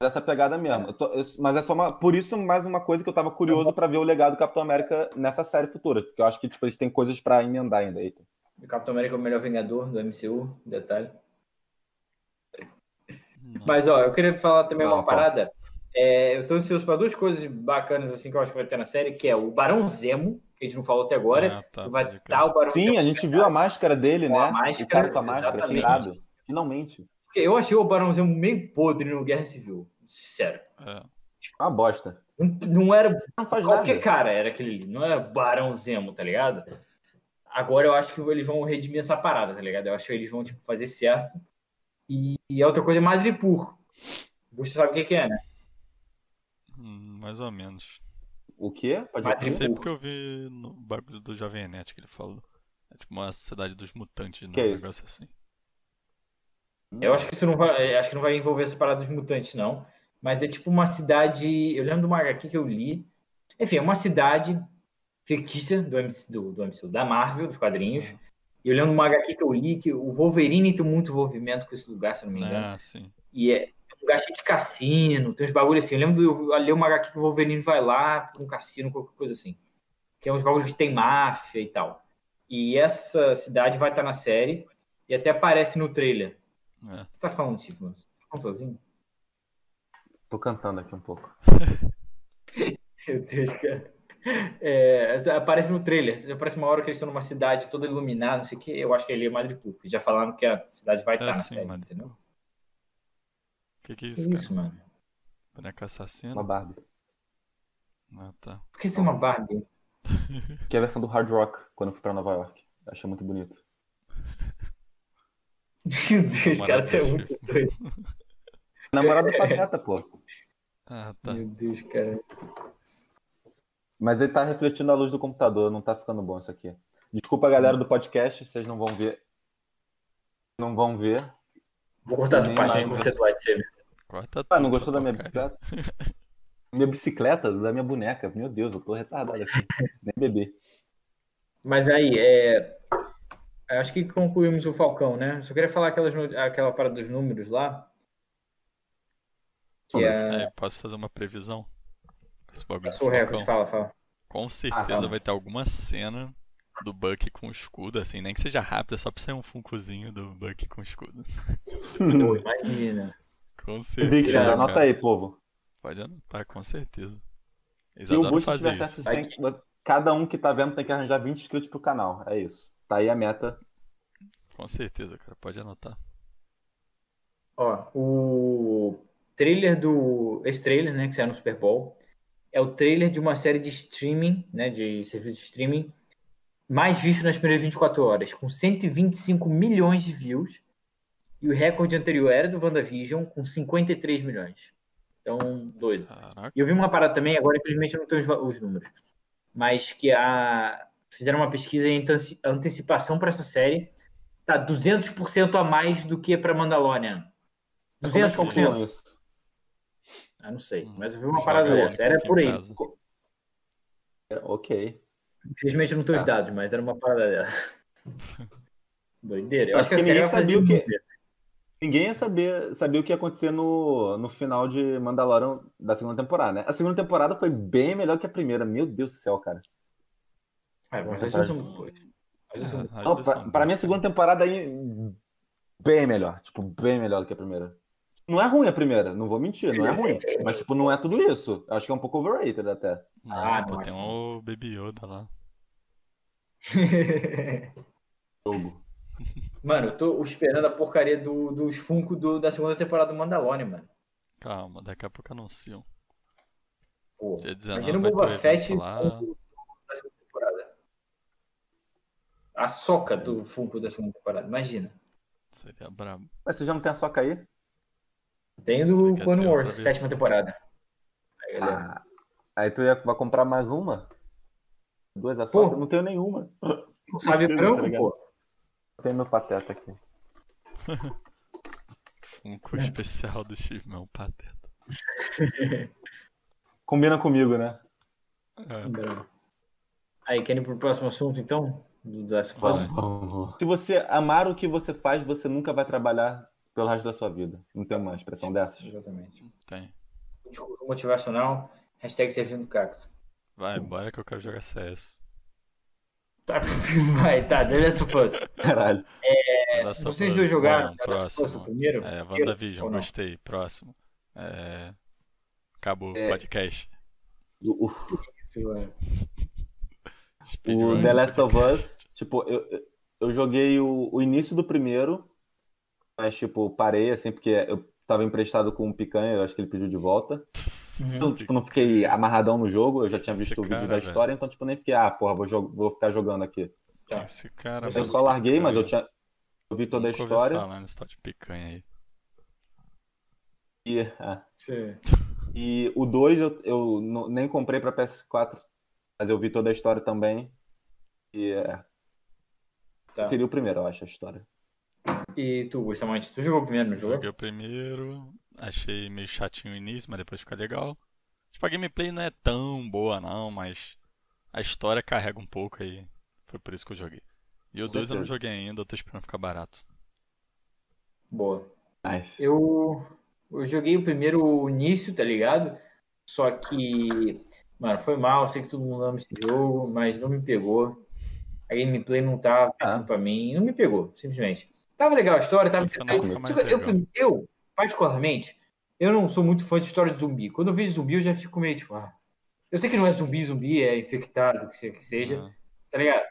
essa pegada mesmo. Eu tô, eu, mas é só uma. Por isso, mais uma coisa que eu tava curioso para ver o legado do Capitão América nessa série futura. Porque eu acho que tipo, eles têm coisas para emendar ainda. Eita. O Capitão América é o melhor Vingador do MCU, detalhe. Mas, ó, eu queria falar também Não, uma parada. É, eu tô ansioso para duas coisas bacanas assim que eu acho que vai ter na série, que é o Barão Zemo, a gente não falou até agora. Ah, tá, vai estar o Barão Sim, a gente viu a máscara dele, né? A máscara, o cara com a máscara, tirado. Finalmente. Eu achei o Barão Zemo meio podre no Guerra Civil, sério. É. Uma bosta. Não, não era não faz qualquer nada. cara, era aquele ali. Não é Barão Zemo, tá ligado? Agora eu acho que eles vão redimir essa parada, tá ligado? Eu acho que eles vão tipo, fazer certo. E, e a outra coisa é Madripoor. Você sabe o que, que é, né? Hum, mais ou menos. O quê? Pode Madripoor. Eu sei porque eu vi no bagulho do Jovem Net que ele falou. É tipo uma cidade dos mutantes, né? Que um é negócio assim. Eu acho que isso não vai. Acho que não vai envolver essa parada dos mutantes, não. Mas é tipo uma cidade. Eu lembro de uma HQ que eu li. Enfim, é uma cidade fictícia do MCU, do, do MCU, da Marvel, dos quadrinhos. Uhum. E eu lembro de uma HQ que eu li que o Wolverine tem muito envolvimento com esse lugar, se eu não me engano. Ah, sim. E é um lugar cheio de cassino, tem uns bagulhos assim. Eu lembro eu ler uma HQ que o Wolverine vai lá para um cassino, qualquer coisa assim. Que é uns bagulhos que tem máfia e tal. E essa cidade vai estar na série e até aparece no trailer. É. Você tá falando, Chico? Você tá falando sozinho? Tô cantando aqui um pouco. Meu Deus, cara. É, aparece no trailer, aparece uma hora que eles estão numa cidade toda iluminada, não sei o que, eu acho que ele é Madripoor. Já falaram que a cidade vai é estar na série, entendeu? O que, que é isso, que isso mano? Boneca assassina? Uma Barbie. Ah, tá. Por que isso é uma Barbie? que é a versão do Hard Rock, quando eu fui pra Nova York. Achei muito bonito. Meu Deus, cara, você é muito doido. Namorado do Pateta, pô. Ah, tá. Meu Deus, cara. Mas ele tá refletindo a luz do computador, não tá ficando bom isso aqui. Desculpa, galera do podcast, vocês não vão ver. Não vão ver. Vou cortar essa parte aí, cortei do lightsaber. Corta ah, não gostou da minha bicicleta? minha bicicleta? Da minha boneca. Meu Deus, eu tô retardado aqui. Nem bebê. Mas aí, é... acho que concluímos o Falcão, né? Só queria falar aquelas, aquela parada dos números lá. Que é... É, posso fazer uma previsão? Esse bagulho Passou o recorde, fala, fala. Com certeza ah, vai ter alguma cena do Buck com escudo, assim, nem que seja rápida, só pra sair um funkozinho do Buck com escudo. Pô, imagina. Com certeza. Victor, anota aí, povo. Pode anotar, com certeza. Eles Se o Boost tiver certo, tem... cada um que tá vendo tem que arranjar 20 inscritos pro canal. É isso. Tá aí a meta. Com certeza, cara. Pode anotar. Ó, o trailer do. Esse trailer, né, que saiu no Super Bowl é o trailer de uma série de streaming, né, de serviço de streaming, mais visto nas primeiras 24 horas, com 125 milhões de views. E o recorde anterior era do WandaVision, com 53 milhões. Então, doido. E eu vi uma parada também, agora infelizmente eu não tenho os, os números, mas que a, fizeram uma pesquisa em antecipação para essa série. Tá 200% a mais do que para Mandalorian. 200%. Ah, não sei. Hum, mas eu vi uma parada dessa. Era por aí. É, ok. Infelizmente eu não tenho os tá. dados, mas era uma parada dessa. Doideira. Eu acho, acho que, que ninguém sabia o que. Ninguém ia saber, sabia o que ia acontecer no, no final de Mandalorian da segunda temporada, né? A segunda temporada foi bem melhor que a primeira. Meu Deus do céu, cara. É, mas a gente não... Não, pra, pra mim, a segunda temporada aí bem melhor. Tipo, bem melhor do que a primeira. Não é ruim a primeira, não vou mentir, não é ruim. Mas, tipo, não é tudo isso. Acho que é um pouco overrated até. Ah, pô, tem o Baby Yoda lá. Jogo. Mano, eu tô esperando a porcaria do, dos Funko do, da segunda temporada do Mandalorian, mano. Calma, daqui a pouco anunciam. Pô, Dia 19 imagina o Boba Fett evento lá. Funko da segunda temporada. A soca do Funko da segunda temporada, imagina. Seria brabo. Mas você já não tem a soca aí? Tem do Clone Wars, sétima temporada. Aí. Ah, aí tu ia, vai comprar mais uma? Duas a soca? Pô. Não tenho nenhuma. Sabe Tá branco, ligado? pô. Tem meu pateta aqui. Funko especial do Chivão Pateta. Combina comigo, né? É. Aí, querem ir pro próximo assunto, então? Vai. Vamos. Se você amar o que você faz, você nunca vai trabalhar pelo resto da sua vida. Não tem uma expressão dessas? Exatamente. tem. Discurso motivacional, hashtag servindo cacto. Vai, bora que eu quero jogar CS. Tá, vai, tá, The Last of Us. Caralho. Só Vocês dois jogaram The Last of Us o primeiro? É, WandaVision, gostei. Próximo. É... Acabou É. o podcast. O, o Speedrun The Last of. Us, tipo, eu, eu- eu joguei o, o início do primeiro, mas, tipo, parei, assim, porque eu tava emprestado com um picanha, eu acho que ele pediu de volta. Então, tipo, não fiquei amarradão no jogo, eu já tinha Esse visto o vídeo cara, da velho. história, então, tipo, nem fiquei, ah, porra, vou, jo- vou ficar jogando aqui. Tá. Esse cara. Eu só larguei, mas eu tinha. Eu vi toda a Nunca história. nesse tal de picanha aí. E, ah, e o 2 eu, eu não- nem comprei pra PS4, mas eu vi toda a história também. E é, Tá. preferi o primeiro, eu acho, a história. E tu, Bustamante, tu jogou primeiro, não jogou? Joguei o primeiro, achei meio chatinho o início, mas depois fica legal. Tipo, a gameplay não é tão boa não, mas a história carrega um pouco aí. Foi por isso que eu joguei. E o Com 2 eu não joguei ainda, eu tô esperando ficar barato. Boa. Nice. Eu, eu joguei o primeiro início, tá ligado? Só que, mano, foi mal. Sei que todo mundo ama esse jogo, mas não me pegou. A gameplay não tava Ah. pra mim. Não me pegou, simplesmente. Tava legal a história, tava eu, legal. eu, particularmente, eu não sou muito fã de história de zumbi. Quando eu vejo zumbi, eu já fico meio tipo, ah. Eu sei que não é zumbi, zumbi, é infectado, que se- que seja, Ah, tá ligado?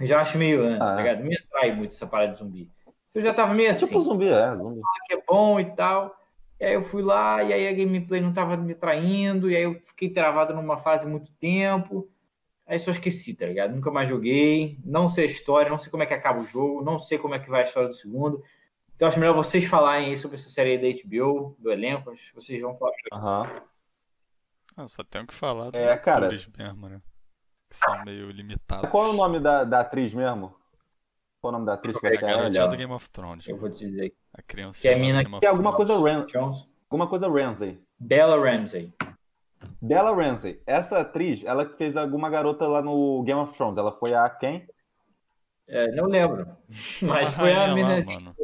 Eu já acho meio, ah, tá Ah. ligado? Não me atrai muito essa parada de zumbi. Então eu já tava meio assim Tipo zumbi, é, zumbi. que é bom e tal. E aí eu fui lá, e aí a gameplay não tava me traindo, e aí eu fiquei travado numa fase muito tempo. Aí só esqueci, tá ligado? Nunca mais joguei, não sei a história, não sei como é que acaba o jogo, não sei como é que vai a história do segundo. Então acho melhor vocês falarem aí sobre essa série aí da HBO, do elenco, acho que vocês vão falar. Aham. ah, só tenho que falar dos É, cara. atores mesmo, né? Que são meio limitados. Qual é o nome da, da atriz mesmo? Qual é o nome da atriz que vai ser a Garotinha Ellie? do Game of Thrones. Eu vou te dizer. A criança Que é a mina do Game of Que é alguma coisa Ram- Jones. alguma coisa Ramsey. Bella Ramsey. Bella Ramsey. Essa atriz, ela que fez alguma garota lá no Game of Thrones. Ela foi a quem? É, não lembro. Mas foi a rainha lá, mina. mano.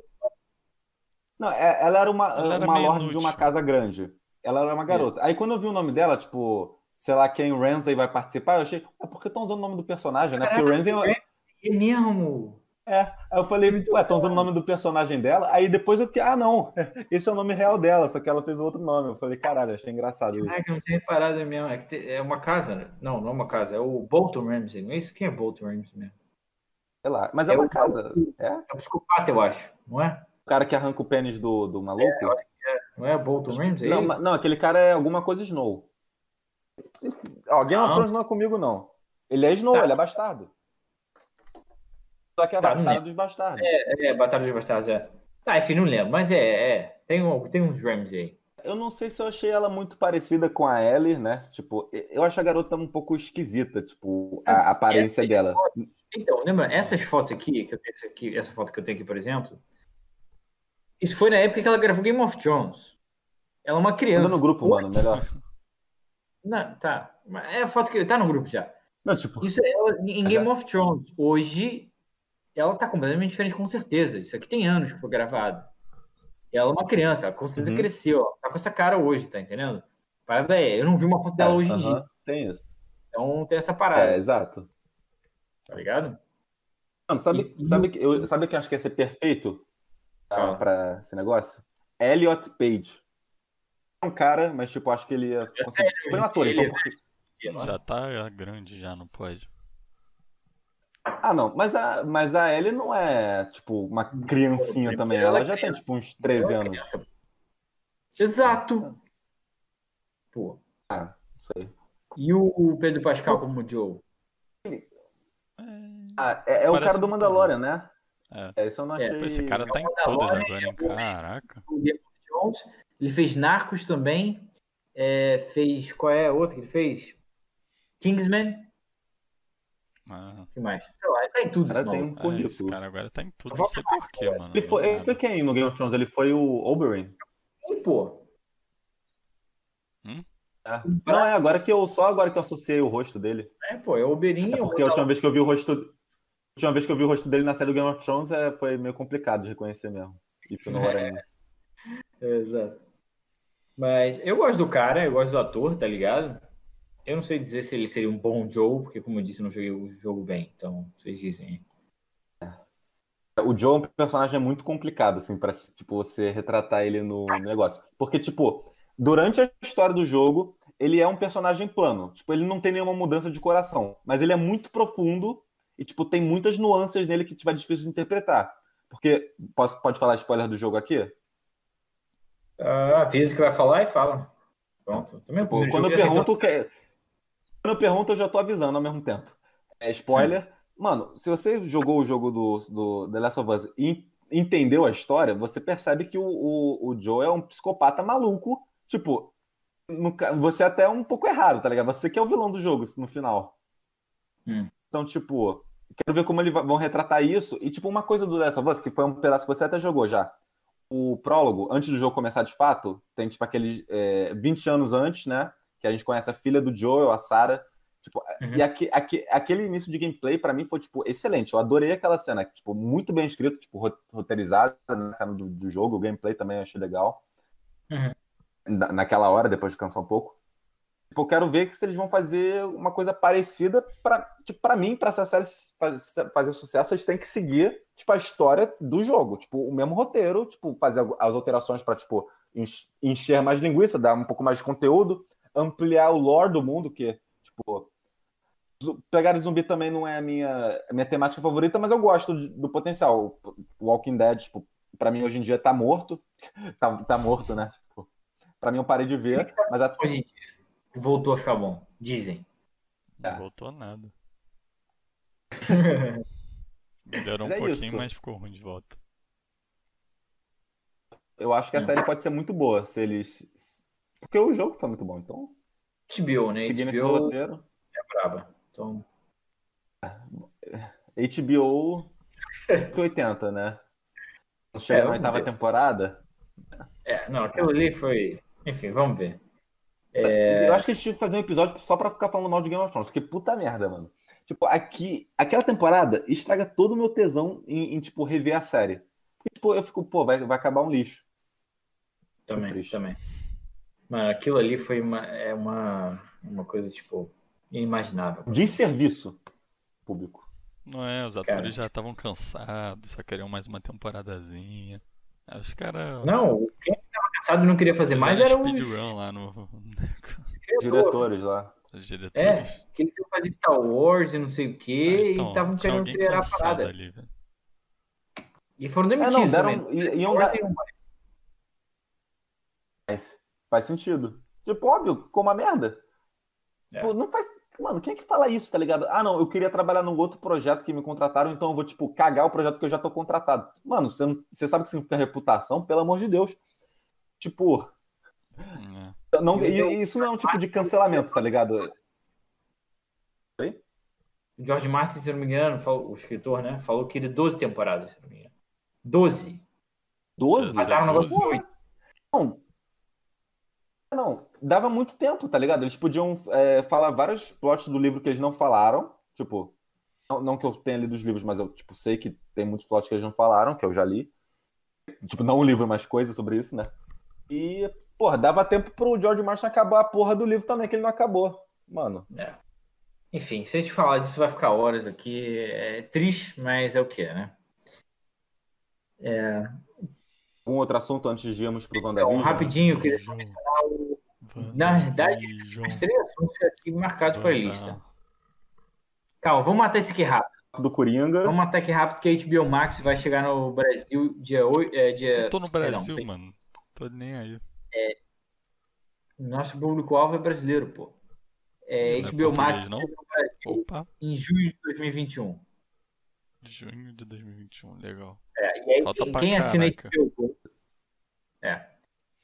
Não, é- ela era uma, Ela era uma lorde de inútil. uma casa grande. Ela era uma garota. Aí quando eu vi o nome dela, tipo, sei lá, quem Ramsey vai participar, eu achei, é porque estão usando o nome do personagem, né? Porque o Ramsey é. É mesmo. Aí eu falei, ué, estão usando o nome do personagem dela? Aí depois eu que, ah, não, esse é o nome real dela, só que ela fez outro nome. Eu falei, caralho, achei engraçado isso. Caraca, eu não tinha reparado mesmo. É, que te- é uma casa, né? Não, não é uma casa. É o Bolton Ramsey, não é isso? Quem é Bolton Ramsey mesmo? Sei lá. Mas é É uma o- casa. É? É um psicopata, eu acho, não é? O cara que arranca o pênis do, do maluco? Não é Bolton Ramsey? Não, Ele? ma- não, aquele cara é alguma coisa Snow. Ó, Game of Não. Thrones não é comigo, não. Ele é Snow, Tá. ele é bastardo. Só que é a Tá, não batalha dos bastardos. É, Batalha dos Bastardos, é. Tá, enfim, não lembro, mas é, é. Tem, um- tem uns Ramsey aí. Eu não sei se eu achei ela muito parecida com a Ellie, né? Tipo, eu acho a garota um pouco esquisita, tipo, a a aparência É, dela. Então, lembra, essas fotos aqui, que eu tenho aqui, essa foto que eu tenho aqui, por exemplo, isso foi na época que ela gravou Game of Thrones. Ela é uma criança. Manda no grupo, mano, melhor. Não, tá. É a foto que tá no grupo já. Não, tipo, Isso é ela em Game of Thrones. Hoje, ela tá completamente diferente, com certeza. Isso aqui tem anos que foi gravado. Ela é uma criança, ela com certeza Uhum. cresceu. Ó. Tá com essa cara hoje, tá entendendo? Parada é, eu não vi uma foto dela é, hoje em aham, dia. tem isso. Então tem essa É, parada, exato. tá ligado? Mano, sabe, E- sabe, que eu, sabe que eu acho que ia ser perfeito pra, Fala. pra esse negócio? Elliot Page. É um cara, mas tipo, acho que ele ia conseguir. Tipo, ele é um ator, então. porque- Já tá grande, já não pode. Ah, não, mas a, mas a Ellie não é, tipo, uma criancinha também. Ela Ela é já tem, tipo, uns 13 Ela é anos. Exato. Pô. Ah, não sei. E o Pedro Pascal como Joe? Ah, é, é o cara do Mandalorian, né? É. É, isso eu não achei. Pô, esse cara tá em todas é agora, hein? Caraca. Ele fez Narcos também. É, fez. Qual é a outra que ele fez? Kingsman. Ah, O que mais? Sei lá, ele tá em tudo Cara, esse tem um ah, esse cara agora tá em tudo, não sei porquê, mano. Ele foi, ele foi quem no Game of Thrones? Ele foi o Oberyn? Ih, pô. É. Não, é agora que eu. Só agora que eu associei o rosto dele. É, pô, é o Oberyn. É porque a última vez que eu vi o rosto. A última vez que eu vi o rosto dele na série do Game of Thrones é, foi meio complicado de reconhecer mesmo. E no Horanha. É, exato. Mas eu gosto do cara, eu gosto do ator, tá ligado? Eu não sei dizer se ele seria um bom Joe, porque, como eu disse, eu não joguei o jogo bem. Então, vocês dizem. O Joe é um personagem muito complicado, assim, pra tipo, você retratar ele no negócio. Porque, tipo, durante a história do jogo, ele é um personagem plano. Tipo, ele não tem nenhuma mudança de coração. Mas ele é muito profundo e, tipo, tem muitas nuances nele que tiver difícil de interpretar. Porque. Posso, pode falar spoiler do jogo aqui? Ah, avisa que vai falar e fala. Pronto. Também Tipo, quando eu pergunto, que... quando eu pergunto, eu já tô avisando ao mesmo tempo. É spoiler. Mano, se você jogou o jogo do, do The Last of Us e entendeu a história, você percebe que o, o, o Joe é um psicopata maluco. Tipo, no você até é um pouco errado, tá ligado? Você que é o vilão do jogo no final. Hum. Então, tipo, quero ver como eles vão retratar isso. E, tipo, uma coisa do Last of Us, que foi um pedaço que você até jogou já. O prólogo, antes do jogo começar de fato, tem, tipo, aquele é, 20 anos antes, né? Que a gente conhece a filha do Joel, a Sarah. Tipo, Uhum. E aque- aque- aquele início de gameplay, pra mim, foi, tipo, excelente. Eu adorei aquela cena, tipo, muito bem escrito, tipo, ro- roteirizada na cena do, do jogo. O gameplay também eu achei legal. Uhum. Na- naquela hora, depois de cansar um pouco. Tipo, eu quero ver se eles vão fazer uma coisa parecida pra, tipo, pra mim, pra essa série faz- fazer sucesso, eles têm que seguir, tipo, a história do jogo. Tipo, o mesmo roteiro, tipo, fazer as alterações pra, tipo, ench- encher mais linguiça, dar um pouco mais de conteúdo, ampliar o lore do mundo, que, tipo, pegar zumbi também não é a minha, a minha temática favorita, mas eu gosto de- do potencial. O Walking Dead, tipo, pra mim hoje em dia tá morto. Tá, tá morto, né? Tipo, pra mim eu parei de ver, mas a, Hoje em dia, voltou a ficar bom. Dizem. Não É. voltou nada. Melhorou um é pouquinho, isso. mas ficou ruim de volta. eu acho que a série pode ser muito boa se eles. Porque o jogo foi muito bom, então. HBO, né? HBO roteiro. é braba. Então, HBO 80, né? Chega É, na oitava ver. temporada. é, não, aquilo ali foi. Enfim, vamos ver. Eu acho que eles tinham que fazer um episódio só pra ficar falando mal de Game of Thrones, porque puta merda, mano. Tipo, aqui, aquela temporada estraga todo o meu tesão em, em, tipo, rever a série. Porque, tipo, eu fico, pô, vai, vai acabar um lixo. Também, também. Mano, aquilo ali foi uma, é uma, uma coisa, tipo, inimaginável. Desserviço público. Não é, os Cara, atores já estavam cansados, só queriam mais uma temporadazinha. Os caras. Não, quem tava cansado e não queria fazer mais era os speedrun lá no. diretores. Lá. Os É, diretores. que eles iam fazer Star Wars e não sei o Ah, que, então, e estavam querendo acelerar a parada. ali. E foram É, demitidos não, deram. também. i- Iam dar. Mas faz sentido. Tipo, óbvio, ficou uma merda. É. Pô, não faz. Mano, quem é que fala isso, tá ligado? Ah, não, eu queria trabalhar num outro projeto que me contrataram, então eu vou, tipo, cagar o projeto que eu já tô contratado. Mano, você, não- você sabe o que significa reputação? Pelo amor de Deus. Tipo, É. não, e- isso não é um tipo de cancelamento, tá ligado? O George Martin, se não me engano, falou- o escritor, né? Falou que ele 12 temporadas, se não me engano. 12. 12? Mataram o negócio de doze. 8. Não. Não, dava muito tempo, tá ligado? Eles podiam é, falar vários plots do livro que eles não falaram. Tipo, não, não que eu tenha lido os livros, mas eu tipo, sei que tem muitos plots que eles não falaram, que eu já li. Tipo, não o livro, mas coisas sobre isso, né? E, porra, dava tempo pro George Martin acabar a porra do livro também, que ele não acabou. Mano, É. Enfim, se a gente falar disso, vai ficar horas aqui. É triste, mas é o que, né? algum outro assunto antes de irmos pro Então, WandaVision? rapidinho, eu queria João, Na verdade, os três assuntos aqui marcados para a lista. Calma, vamos matar esse aqui rápido. Do Coringa. Vamos matar aqui rápido, que a HBO Max vai chegar no Brasil dia 8. É, dia... Eu tô no Perdão, Brasil, tem- mano. Tô nem aí. Nosso público-alvo é brasileiro, pô. É, Não é HBO Max português, não? Opa, em junho de 2021. junho de 2021, legal. É, e aí, Falta quem, pra quem assina. HBO Go. É.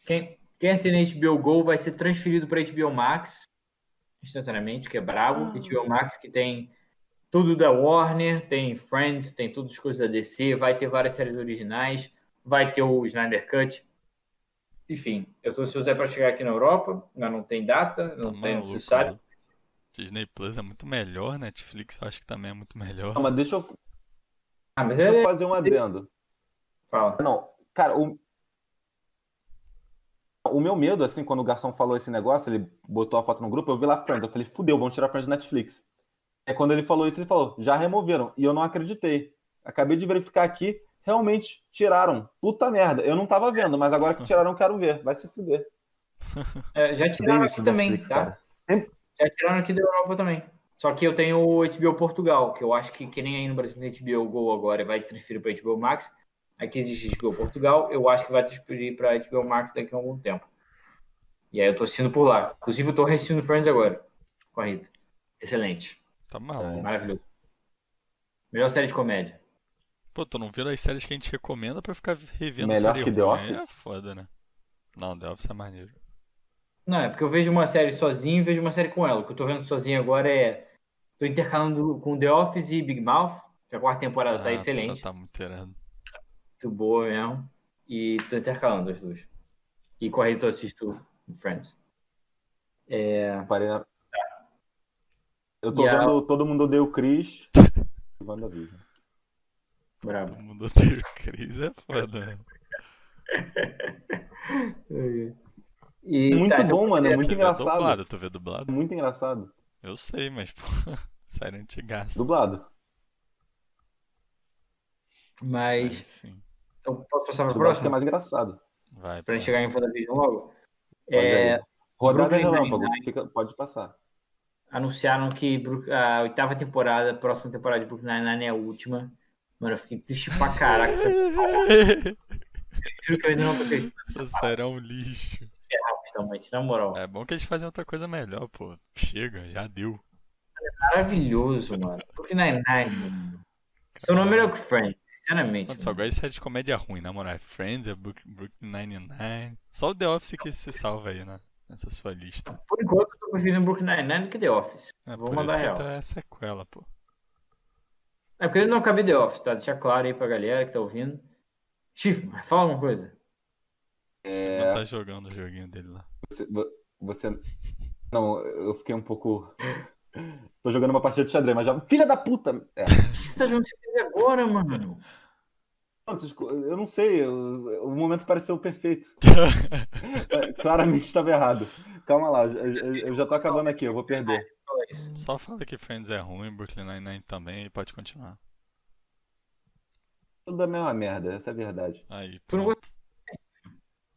Quem, quem assina HBO Go vai ser transferido para HBO Max instantaneamente, que é brabo. Ah. HBO Max que tem tudo da Warner, tem Friends, tem todas as coisas da DC, vai ter várias séries originais, vai ter o Snyder Cut. Enfim, eu tô ansioso para chegar aqui na Europa, mas não tem data, não Tá tem, não maluco, se sabe. mano. Disney Plus é muito melhor, Netflix eu acho que também é muito melhor. Não, mas deixa eu, Ah, mas deixa eu é. fazer um adendo. Fala. Não, cara, o... o meu medo, assim, quando o garçom falou esse negócio, ele botou a foto no grupo, eu vi lá Friends. Eu falei, fudeu, vão tirar Friends do Netflix. É quando ele falou isso, ele falou, já removeram. E eu não acreditei. Acabei de verificar aqui, realmente tiraram. Puta merda, eu não tava vendo, mas agora que tiraram, eu quero ver. Vai se fuder. É, já tiraram aqui também, Netflix, tá? cara. Sempre... Já tiraram aqui da Europa também. Só que eu tenho o HBO Portugal, que eu acho que, que nem aí no Brasil tem HBO Go agora vai transferir para HBO Max. Aqui existe HBO Portugal, eu acho que vai transferir para HBO Max daqui a algum tempo. E aí eu tô assistindo por lá. Inclusive eu tô reassistindo Friends agora, com a Rita. Excelente, Tá maluco. maravilhoso. Melhor série de comédia. Pô, tu não vira as séries que a gente recomenda pra ficar revendo Melhor série que The ruim, É Office? foda, né? Não, The Office é maneiro. Não, é porque eu vejo uma série sozinho e vejo uma série com ela. O que eu tô vendo sozinho agora é. Tô intercalando com The Office e Big Mouth, que a quarta temporada tá Ah, excelente. Tá, tá muito irado. muito boa mesmo. E tô intercalando as duas. E com a Rita eu assisto Friends. É, Parei na... Eu tô E a- vendo Todo Mundo Odeia o Chris e WandaVision. Brabo. Todo mundo odeia o Chris, é foda, né? E, Muito tá, bom, mano. É muito engraçado. dublado, tu vê dublado? Muito engraçado. Eu sei, mas, pô, série antigaça. Dublado. Aí Mas. sim. Então, posso passar para a Dublado que é mais engraçado. Vai, Pra gente chegar em WandaVision logo. Pode É, aí. Rodada Brooklyn relâmpago. Fica... Pode passar. anunciaram que a oitava temporada, a próxima temporada de Brooklyn Nine-Nine é a última. Mano, eu fiquei triste pra caraca. Eu juro que eu ainda não tô acreditando Essa série é um lixo. finalmente, na moral. É bom que eles fazem outra coisa melhor, pô. Chega, já deu. Maravilhoso, mano. Brooklyn Nine-Nine, mano. Seu nome é melhor que Friends, sinceramente. Mano, só mano. gosto de série de comédia ruim, na moral. É Friends, é Brook- Brooklyn Nine-Nine. Só o The Office que se salva aí, né? Nessa sua lista. Por enquanto, eu tô preferindo Brooklyn Nine-Nine que The Office. É Vou por mandar isso que real. tá sequela, pô. É porque eu não acabei The Office, tá? Deixar claro aí pra galera que tá ouvindo. Chief, fala alguma coisa. É. Não tá jogando o joguinho dele lá. Você, você- Não, eu fiquei um pouco. Tô jogando uma partida de xadrez, mas já. Filha da puta! É. O que você tá jogando xadrez agora, mano? Eu não sei, eu- o momento pareceu perfeito. É, Claramente estava errado. Calma lá, eu, eu- eu já tô acabando aqui, eu vou perder. Isso. Só fala que Friends é ruim, Brooklyn Nine-Nine também e pode continuar. Tudo a mesma merda, essa é a verdade. Aí, pronto.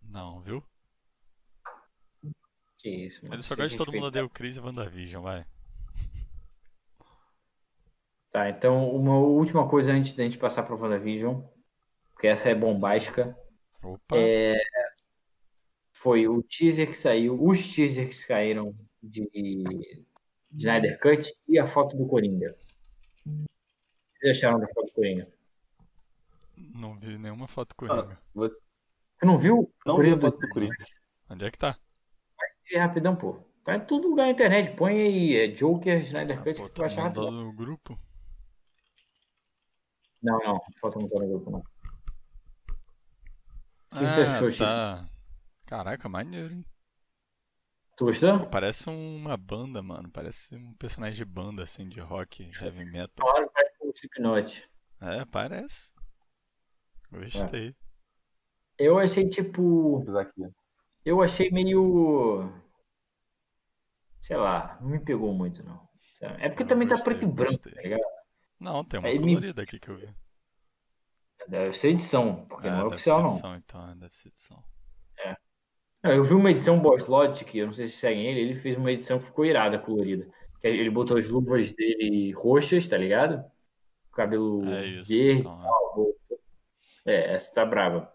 Não, viu? Que isso, mano. Ele só gosta de todo mundo odeia o Chris e WandaVision, vai. Tá, então uma última coisa antes da gente passar pra WandaVision, porque essa é bombástica, Opa, É, foi o teaser que saiu, os teasers que saíram de Snyder Cut e a foto do Coringa. O que vocês acharam da foto do Coringa? não vi nenhuma foto Coringa. Vou- Você não viu? Não Coringa vi a foto do Coringa. Onde é que tá? É rapidão, pô. Tá em todo lugar na internet. Põe aí é, Joker, Snyder Ah, Cut, pô, que tu tá vai achar rapidão. no grupo? Não, não. A foto não tá no grupo, não. O que você Ah, achou, Chico? tá. Caraca, maneiro, hein? Tu gostou? Parece uma banda, mano. Parece um personagem de banda, assim, de rock, heavy metal. Que parece o Slipknot. É, parece. Gostei. Eu achei, tipo... Eu achei meio. Sei lá, não me pegou muito, não. É porque Eu também tá gostei, preto e branco, gostei. tá ligado? Não, tem uma Aí me- colorida aqui que eu vi. Deve ser edição, porque Ah, não é deve oficial, ser não. edição, então, é, deve ser edição. Não, Eu vi uma edição Boss Logic, eu não sei se seguem ele, ele fez uma edição que ficou irada, colorida. Que Ele botou as luvas dele roxas, tá ligado? Cabelo É verde, então, é. tal. É, essa tá brava.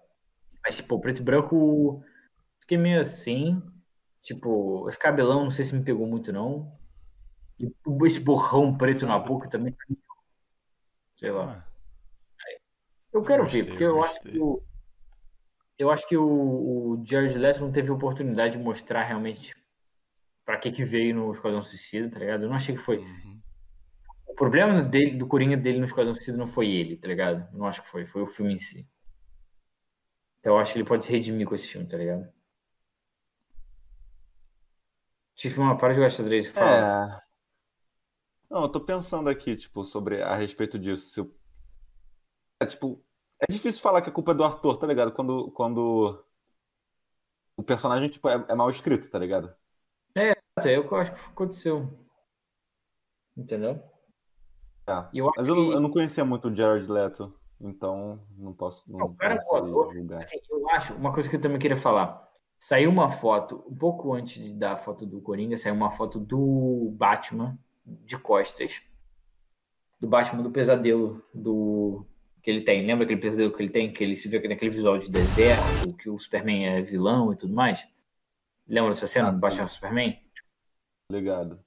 Mas, pô, preto e branco, fiquei meio assim. Tipo, esse cabelão, não sei se me pegou muito, não. E esse borrão preto na boca também. Sei lá. Ah, Eu quero gostei, ver, porque eu eu acho que o. Eu acho que o, o Jared Leto não teve oportunidade de mostrar realmente pra que que veio no Esquadrão Suicida, tá ligado? Eu não achei que foi. uhum. O problema dele, do Coringa dele no Esquadrão Suicida não foi ele, tá ligado? Eu não acho que foi, foi o filme em si. Então eu acho que ele pode se redimir com esse filme, tá ligado? Uma para de jogar xadrez e fala. É. Não, eu tô pensando aqui, tipo, sobre a respeito disso. Se eu- É, tipo, é difícil falar que a culpa é do ator, tá ligado? Quando, quando o personagem, tipo, é, é mal escrito, tá ligado? É o que eu acho que aconteceu. Entendeu? É. Eu Mas eu, não- que- eu não conhecia muito o Jared Leto, então não posso, não, Não, cara é julgar. Assim, eu acho, uma coisa que eu também queria falar. Saiu uma foto, um pouco antes de dar a foto do Coringa, saiu uma foto do Batman de costas. Do Batman do pesadelo do que ele tem. Lembra aquele pesadelo que ele tem, que ele se vê naquele visual de deserto, que o Superman é vilão e tudo mais? Lembra dessa cena Ah, do Batman vs Superman? Ligado.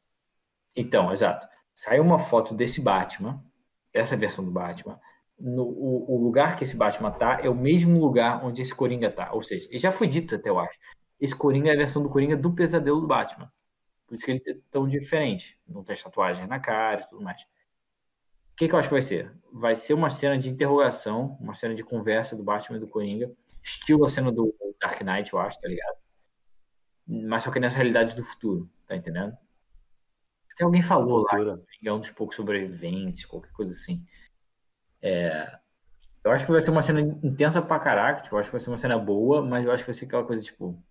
Então, exato. Saiu uma foto desse Batman, essa versão do Batman. No, o, o lugar que esse Batman tá é o mesmo lugar onde esse Coringa tá. Ou seja, já foi dito até, eu acho. Esse Coringa é a versão do Coringa do pesadelo do Batman. Por isso que ele é tão diferente. Não tem tatuagem na cara e tudo mais. O que, que eu acho que vai ser? Vai ser uma cena de interrogação, uma cena de conversa do Batman e do Coringa, estilo a cena do Dark Knight, eu acho, tá ligado? Mas só que nessa realidade do futuro, tá entendendo? Tem alguém falou lá é um dos poucos sobreviventes, qualquer coisa assim. É, eu acho que vai ser uma cena intensa pra caraca, tipo, eu acho que vai ser uma cena boa, mas eu acho que vai ser aquela coisa, tipo,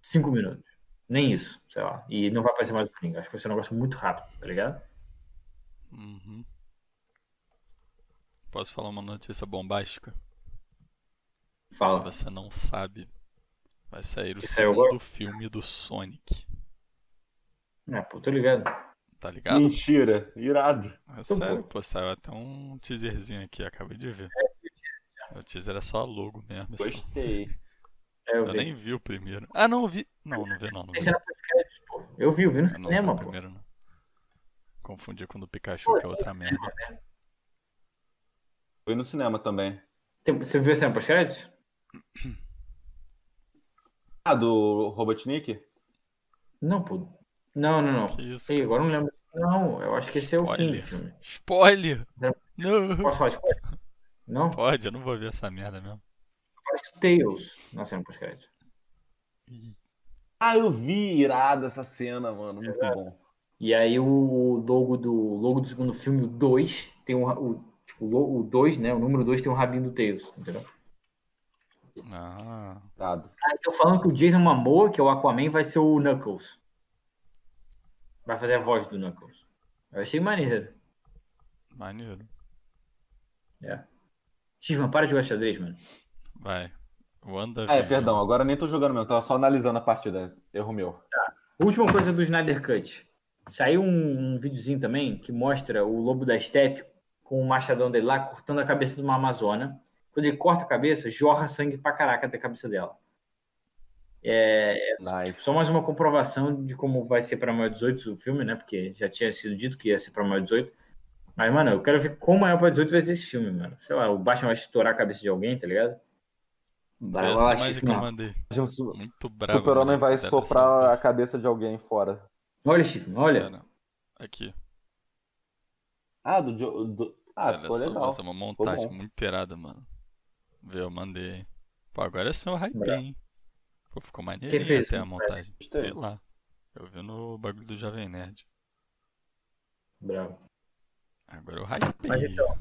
cinco minutos. Nem isso, sei lá. E não vai aparecer mais o Coringa. Acho que vai ser um negócio muito rápido, tá ligado? Uhum. Posso falar uma notícia bombástica? Fala. você não sabe. Vai sair o Que segundo filme do Sonic. É, pô, tô ligado. Tá ligado? Mentira, irado. É Então, sério, pô. pô, saiu até um teaserzinho aqui, acabei de ver. O teaser é só logo mesmo. só. Gostei. É, eu Eu vi. nem vi o primeiro. Ah, não, vi. Não, não vi não. Não vi. pô. Eu vi, eu vi no Eu não vi cinema, o pô. primeiro, não. Confundi com o do Pikachu, Pô, que é outra merda. Fui no cinema também. Você viu a cena pós-créditos? Ah, do Robotnik? Não, pô. Não, não, não. Que isso, Ih, agora não lembro. Não, eu acho que esse é o fim do filme. Spoiler! Não. Posso falar spoiler? Não? Pode, eu não vou ver essa merda mesmo. Parece o Tails na cena pós-crédito. Ah, eu vi irado essa cena, mano. Muito Exato. bom. E aí o logo do logo do segundo filme, o 2, tem um, o, tipo, o lo- o 2, né? O número 2 tem um rabinho do Tails, entendeu? Ah, Irado. Ah, então falando que o Jason Momoa, que é o Aquaman, vai ser o Knuckles. Vai fazer a voz do Knuckles. Eu achei maneiro. maneiro. É. Xman, para de jogar xadrez, mano. Vai. Wanda Ah, é, perdão, agora nem tô jogando mesmo, tava só analisando a partida. Erro meu. Última coisa do Snyder Cut. Saiu um, um videozinho também que mostra o lobo da steppe com o machadão dele lá cortando a cabeça de uma amazona. Quando ele corta a cabeça, jorra sangue pra caraca da cabeça dela. É, Nice. tipo, só mais uma comprovação de como vai ser para maior 18 o filme, né? Porque já tinha sido dito que ia ser para maior 18. Mas, mano, eu quero ver como é para 18 vai ser esse filme, mano. Sei lá, o Batman vai estourar a cabeça de alguém, tá ligado? Vai lá, que eu não. mandei. O Muito bravo. Super-Homem né? vai soprar a cabeça de alguém fora. Olha, Chifre, olha. Aqui. Ah, do. Do... Ah, Olha ficou só, legal. essa é uma montagem muito irada, mano. Vê, eu mandei. Pô, agora é só hype, hein? Pô, ficou maneirinho fez até a isso, montagem. Gostei. Sei lá. Eu vi no bagulho do Jovem Nerd. Bravo. Agora eu hypei. Mas então,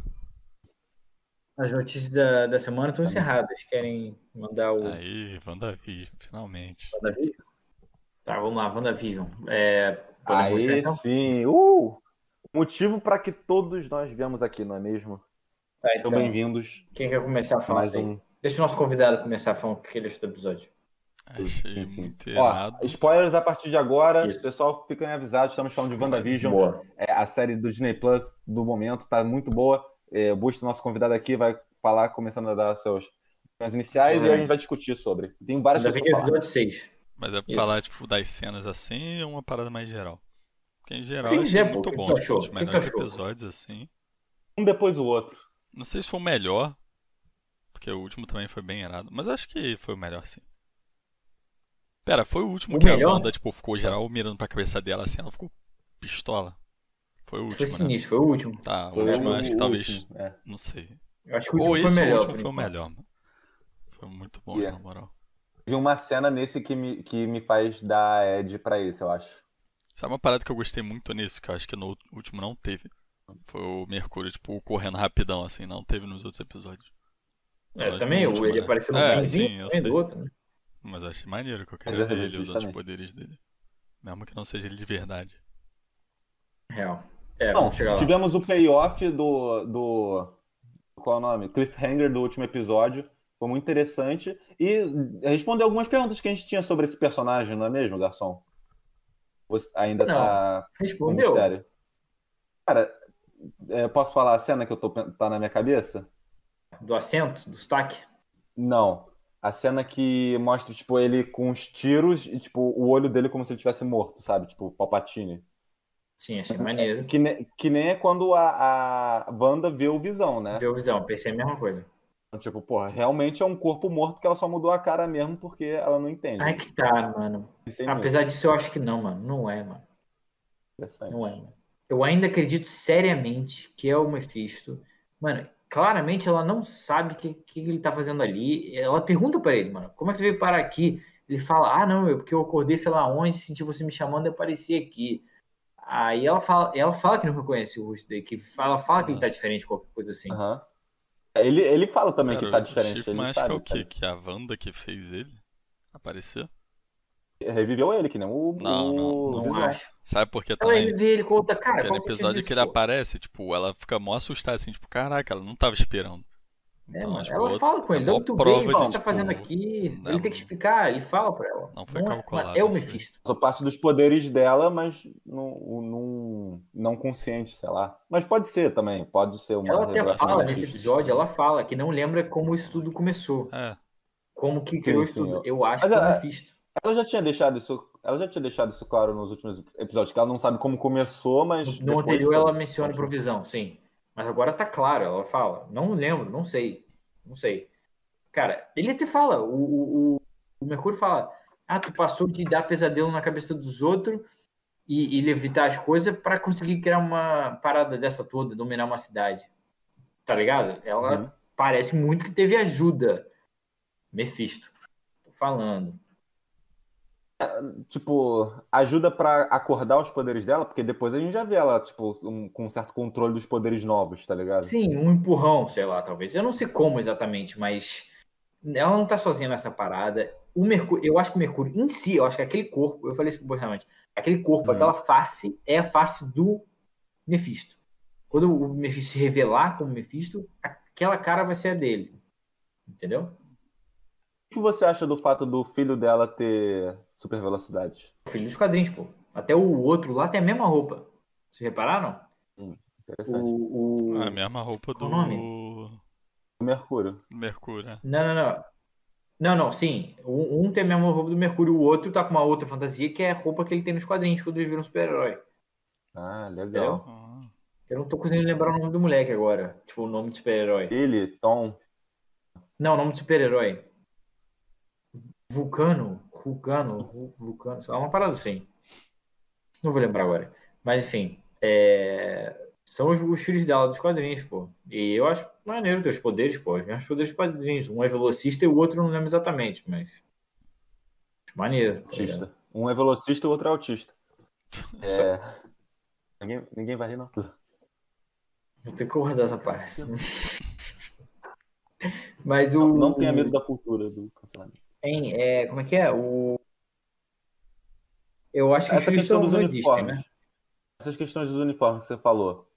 As notícias da, da semana estão encerradas. Querem mandar o Aí, WandaVision, finalmente. WandaVision? Tá, vamos lá, WandaVision. É, Aí então? sim. Uh! Motivo para que todos nós viemos aqui, não é mesmo? Tá, Então, então, bem-vindos quem quer começar a falar? mais um. Deixa o nosso convidado começar a falar o que ele achou do episódio. Achei Sim, sim. muito Ó, irado. spoilers a partir de agora. Isso. Pessoal, fiquem avisados. Estamos falando de WandaVision. Boa. É, a série do Disney Plus do momento tá muito boa. É, o Busto, nosso convidado aqui, vai falar, começando a dar seus opiniões iniciais Sim. e a gente vai discutir sobre. Tem várias coisas 6. Mas é pra Isso. falar, tipo, das cenas assim ou uma parada mais geral? Porque em geral Sim, pô, muito o que bom. Tipo, achou? os O que tu melhores episódios, assim. Um depois do outro. Não sei se foi o melhor, porque o último também foi bem errado, mas acho que foi o melhor, sim. Pera, foi o último O que melhor? a Wanda, tipo, ficou geral mirando pra cabeça dela, assim, ela ficou pistola. Foi o Foi último, né? sinistro, foi o último. Tá, o Foi último eu o acho que talvez, último, é. não sei. Eu acho que o Ou último esse foi ou o melhor. último foi o melhor, mano. Foi muito bom, Yeah. na moral. Vi uma cena nesse que me, que me faz dar Ed pra esse, eu acho. Sabe uma parada que eu gostei muito nisso, que eu acho que no último não teve? Foi o Mercúrio, tipo, correndo rapidão, assim, não teve nos outros episódios. É, Mas também, último, ele né? apareceu no É, finzinho sim, eu do outro, né? Mas achei maneiro que eu queria eu ver ele usando os poderes dele. Mesmo que não seja ele de verdade. Real. É, Não, vamos chegar lá. tivemos o payoff do, do. Qual é o nome? Cliffhanger do último episódio. Foi muito interessante. E respondeu algumas perguntas que a gente tinha sobre esse personagem, não é mesmo, garçom? Você ainda Não. tá Respondeu. mistério. Cara, é, posso falar a cena que eu tô, tá na minha cabeça? Do assento, do sotaque. Não. A cena que mostra, tipo, ele com os tiros e, tipo, o olho dele como se ele tivesse morto, sabe? Tipo, Palpatine. Sim, achei maneiro. Que, ne- que nem é quando a, a Wanda vê o Visão, né? Viu a visão, pensei a mesma coisa. Tipo, porra, realmente é um corpo morto que ela só mudou a cara mesmo porque ela não entende. Ai que tá, mano. Apesar disso, eu acho que não, mano. Não é, mano. Não é, mano. Eu ainda acredito seriamente que é o Mephisto. Mano, claramente ela não sabe o que, que ele tá fazendo ali. Ela pergunta pra ele, mano, como é que você veio parar aqui? Ele fala, ah, não, eu, porque eu acordei, sei lá onde, senti você me chamando e apareci aqui. Aí ela fala, ela fala que não reconhece o rosto dele, que fala, fala que ele tá diferente, qualquer coisa assim. Aham. Ele, ele fala também que Cara, tá o diferente. Chifre, Ele mas acho que sabe, é o quê? sabe? Que a Wanda que fez ele apareceu? Reviveu ele, que nem o. Não, não, o Não Visão. acho. Sabe por que também? ele com outra cara. O sentido episódio disso, que ele aparece, tipo, ela fica mó assustada, assim, tipo, caraca, ela não tava esperando. É, Então, mano, tipo, ela outra- fala com ele, é tu prova veio, o que você tá tipo, fazendo aqui. não- Ele tem que explicar, ele fala pra ela. Não foi é- calculado, É o. Mephisto. Só parte dos poderes dela, mas não, não, não consciente, sei lá. Mas pode ser também, pode ser uma Ela até fala nesse episódio, ela fala que não lembra como isso tudo começou. É, Como que criou isso tudo. eu- acho Mas que é o a- Mephisto. Ela já tinha deixado isso, ela já tinha deixado isso claro nos últimos episódios, que ela não sabe como começou, mas No anterior ela menciona provisão, sim. Mas agora tá claro, ela fala. Não lembro, não sei. Não sei. Cara, ele até fala, o, o, o- Mercúrio fala, ah, tu passou de dar pesadelo na cabeça dos outros e, e levitar as coisas pra conseguir criar uma parada dessa toda, dominar uma cidade. Tá ligado? Ela Uhum. parece muito que teve ajuda. Mephisto. Tô falando. Tipo, ajuda pra acordar os poderes dela, porque depois a gente já vê ela, tipo, um- com um certo controle dos poderes novos, tá ligado? Sim, um empurrão, sei lá, talvez. Eu não sei como exatamente, mas ela não tá sozinha nessa parada. O Mercúrio, eu acho que o Mercúrio em si, eu acho que aquele corpo, eu falei isso pro realmente, aquele corpo, Hum. aquela face é a face do Mephisto. Quando o Mephisto se revelar como Mephisto, aquela cara vai ser a dele. Entendeu? O que você acha do fato do filho dela ter super velocidade? Filho dos quadrinhos, pô. Até o outro lá tem a mesma roupa. Vocês repararam? Interessante. O, o... é a mesma roupa Qual do o nome? O Mercúrio. Mercúrio, né? Não, não, não. Não, não, sim. Um, um tem a mesma roupa do Mercúrio, o outro tá com uma outra fantasia, que é a roupa que ele tem nos quadrinhos quando ele vira um super-herói. Ah, legal. Ah, Eu não tô conseguindo lembrar o nome do moleque agora. Tipo, o nome de super-herói. Ele, Tom. Não, o nome de super-herói. Vulcano. Vulcano. Vu- Vulcano. Sei lá, uma parada assim. Não vou lembrar agora. Mas, enfim. é, São os, os filhos dela dos quadrinhos, pô. E eu acho maneiro ter os poderes, pô. Os mesmos poderes dos quadrinhos. Um é velocista e o outro eu não lembro exatamente, mas. Maneiro. tá? Autista. Um é velocista e o outro é autista. É... Ninguém, ninguém vai rir, não. Vou ter que guardar essa parte. Mas o. Não, não tenha medo da cultura do cancelamento. Hein, é, como é que é? O... Eu acho que Essa questão dos existem, uniformes. né? Essas questões dos uniformes que você falou.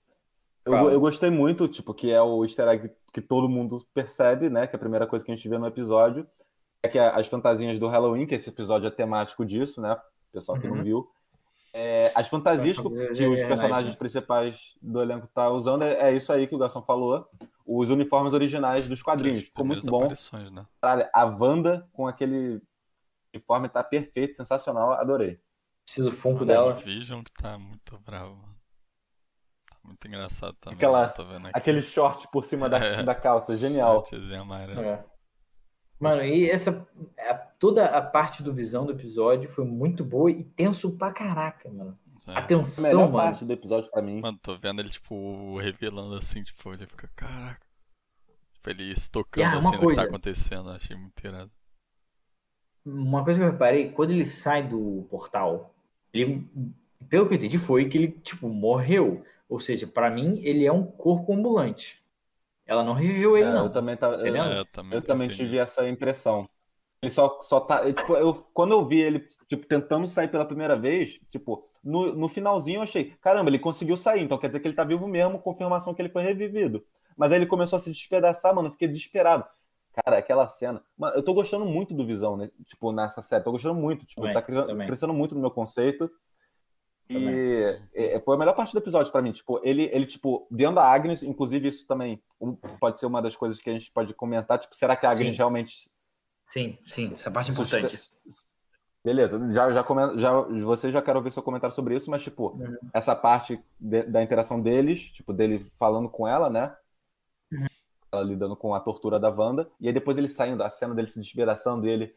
Eu, Fala. eu gostei muito, tipo, que é o easter egg que todo mundo percebe, né? Que é a primeira coisa que a gente vê no episódio. É que as fantasias do Halloween, que esse episódio é temático disso, né? Pessoal que Uhum. não viu. É, as fantasias que, que os personagens né? principais do elenco tá usando é, é isso aí que o Garçom falou. Os uniformes originais dos quadrinhos. Ficou muito bom. né? Caralho, a Wanda com aquele O uniforme tá perfeito, sensacional, adorei. Preciso do funko dela. Vision que tá muito bravo, mano. Tá muito engraçado também. Aquela, tô vendo aqui. aquele short por cima da, É. da calça, genial. Amarelo. É. Mano, e essa. a- toda a parte do visão do episódio foi muito boa e tenso pra caraca, mano. É. A Atenção, melhor mano. parte do episódio pra mim. Mano, tô vendo ele, tipo, revelando assim, tipo, ele fica, caraca. Tipo, ele estocando E, ah, assim no que tá acontecendo, achei muito irado. Uma coisa que eu reparei, quando ele sai do portal, ele, pelo que eu entendi, foi que ele, tipo, morreu. Ou seja, pra mim, ele é um corpo ambulante. Ela não reviveu ele, É, não. eu também, tá, eu? É, eu também, eu também tive nisso. essa impressão. Ele só, só tá. eu, Tipo, eu, quando eu vi ele tipo, tentando sair pela primeira vez, tipo, no, no finalzinho eu achei, caramba, ele conseguiu sair, então quer dizer que ele tá vivo mesmo, confirmação que ele foi revivido. Mas aí ele começou a se despedaçar, mano, eu fiquei desesperado. Cara, aquela cena. Mano, eu tô gostando muito do Visão, né? Tipo, nessa série. Tô gostando muito. Tipo, Também, tá cre- também. crescendo muito no meu conceito. Também. E é, foi a melhor parte do episódio pra mim. Tipo, ele, ele, tipo, vendo a Agnes, inclusive isso também um- pode ser uma das coisas que a gente pode comentar. Tipo, será que a Agnes Sim. realmente Sim, sim, essa parte é importante. Beleza, já, já, já, você já quero ouvir seu comentário sobre isso, mas, tipo, Uhum. essa parte de- da interação deles, tipo, dele falando com ela, né? Uhum. Ela lidando com a tortura da Wanda, e aí depois ele saindo, a cena dele se despedaçando, e ele.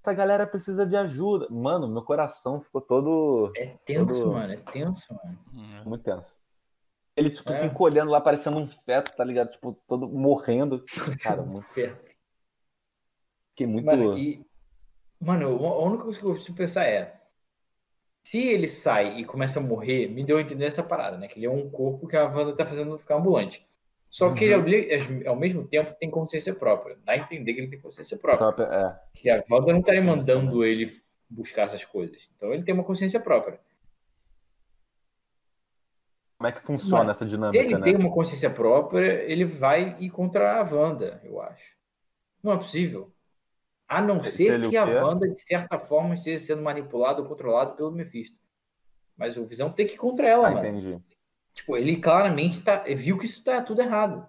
Essa galera precisa de ajuda. Mano, meu coração ficou todo É tenso, Todo- mano, é tenso, mano. É. muito tenso. Ele, tipo, É. se encolhendo lá, parecendo um feto, tá ligado? Tipo, todo morrendo. Cara, muito- Fé. fiquei muito. Mano, e. Mano, a única coisa que eu preciso pensar é. Se ele sai e começa a morrer, me deu a entender essa parada, né? Que ele é um corpo que a Wanda tá fazendo ficar ambulante. Só que ele, ao- ao mesmo tempo, tem consciência própria. Dá a entender que ele tem consciência própria. É. Que a Wanda não estaria Sim, mandando ele buscar essas coisas. Então ele tem uma consciência própria. Como é que funciona Mano, essa Se dinâmica, ele né? tem uma consciência própria, ele vai ir contra a Wanda, eu acho. Não é possível. A não Se ser que a? Wanda, de certa forma, esteja sendo manipulada ou controlada pelo Mephisto. Mas o Visão tem que ir contra ela, Ah, mano. entendi. Tipo, ele claramente tá, viu que isso tá tudo errado,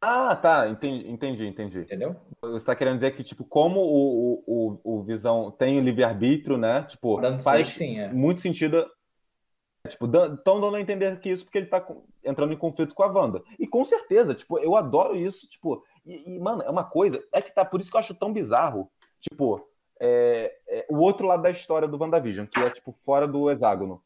Ah, tá, entendi, entendi, entendi. entendeu? Você está querendo dizer que, tipo, como o, o, o, Visão tem o livre-arbítrio, né? Tipo, Dando faz sim, é. muito sentido. Tipo, estão dando a entender que isso porque ele tá com- entrando em conflito com a Wanda. E com certeza, tipo, eu adoro isso, tipo, e, e, mano, é uma coisa, é que tá, por isso que eu acho tão bizarro, tipo, é, é, o outro lado da história do WandaVision, que é, tipo, fora do hexágono.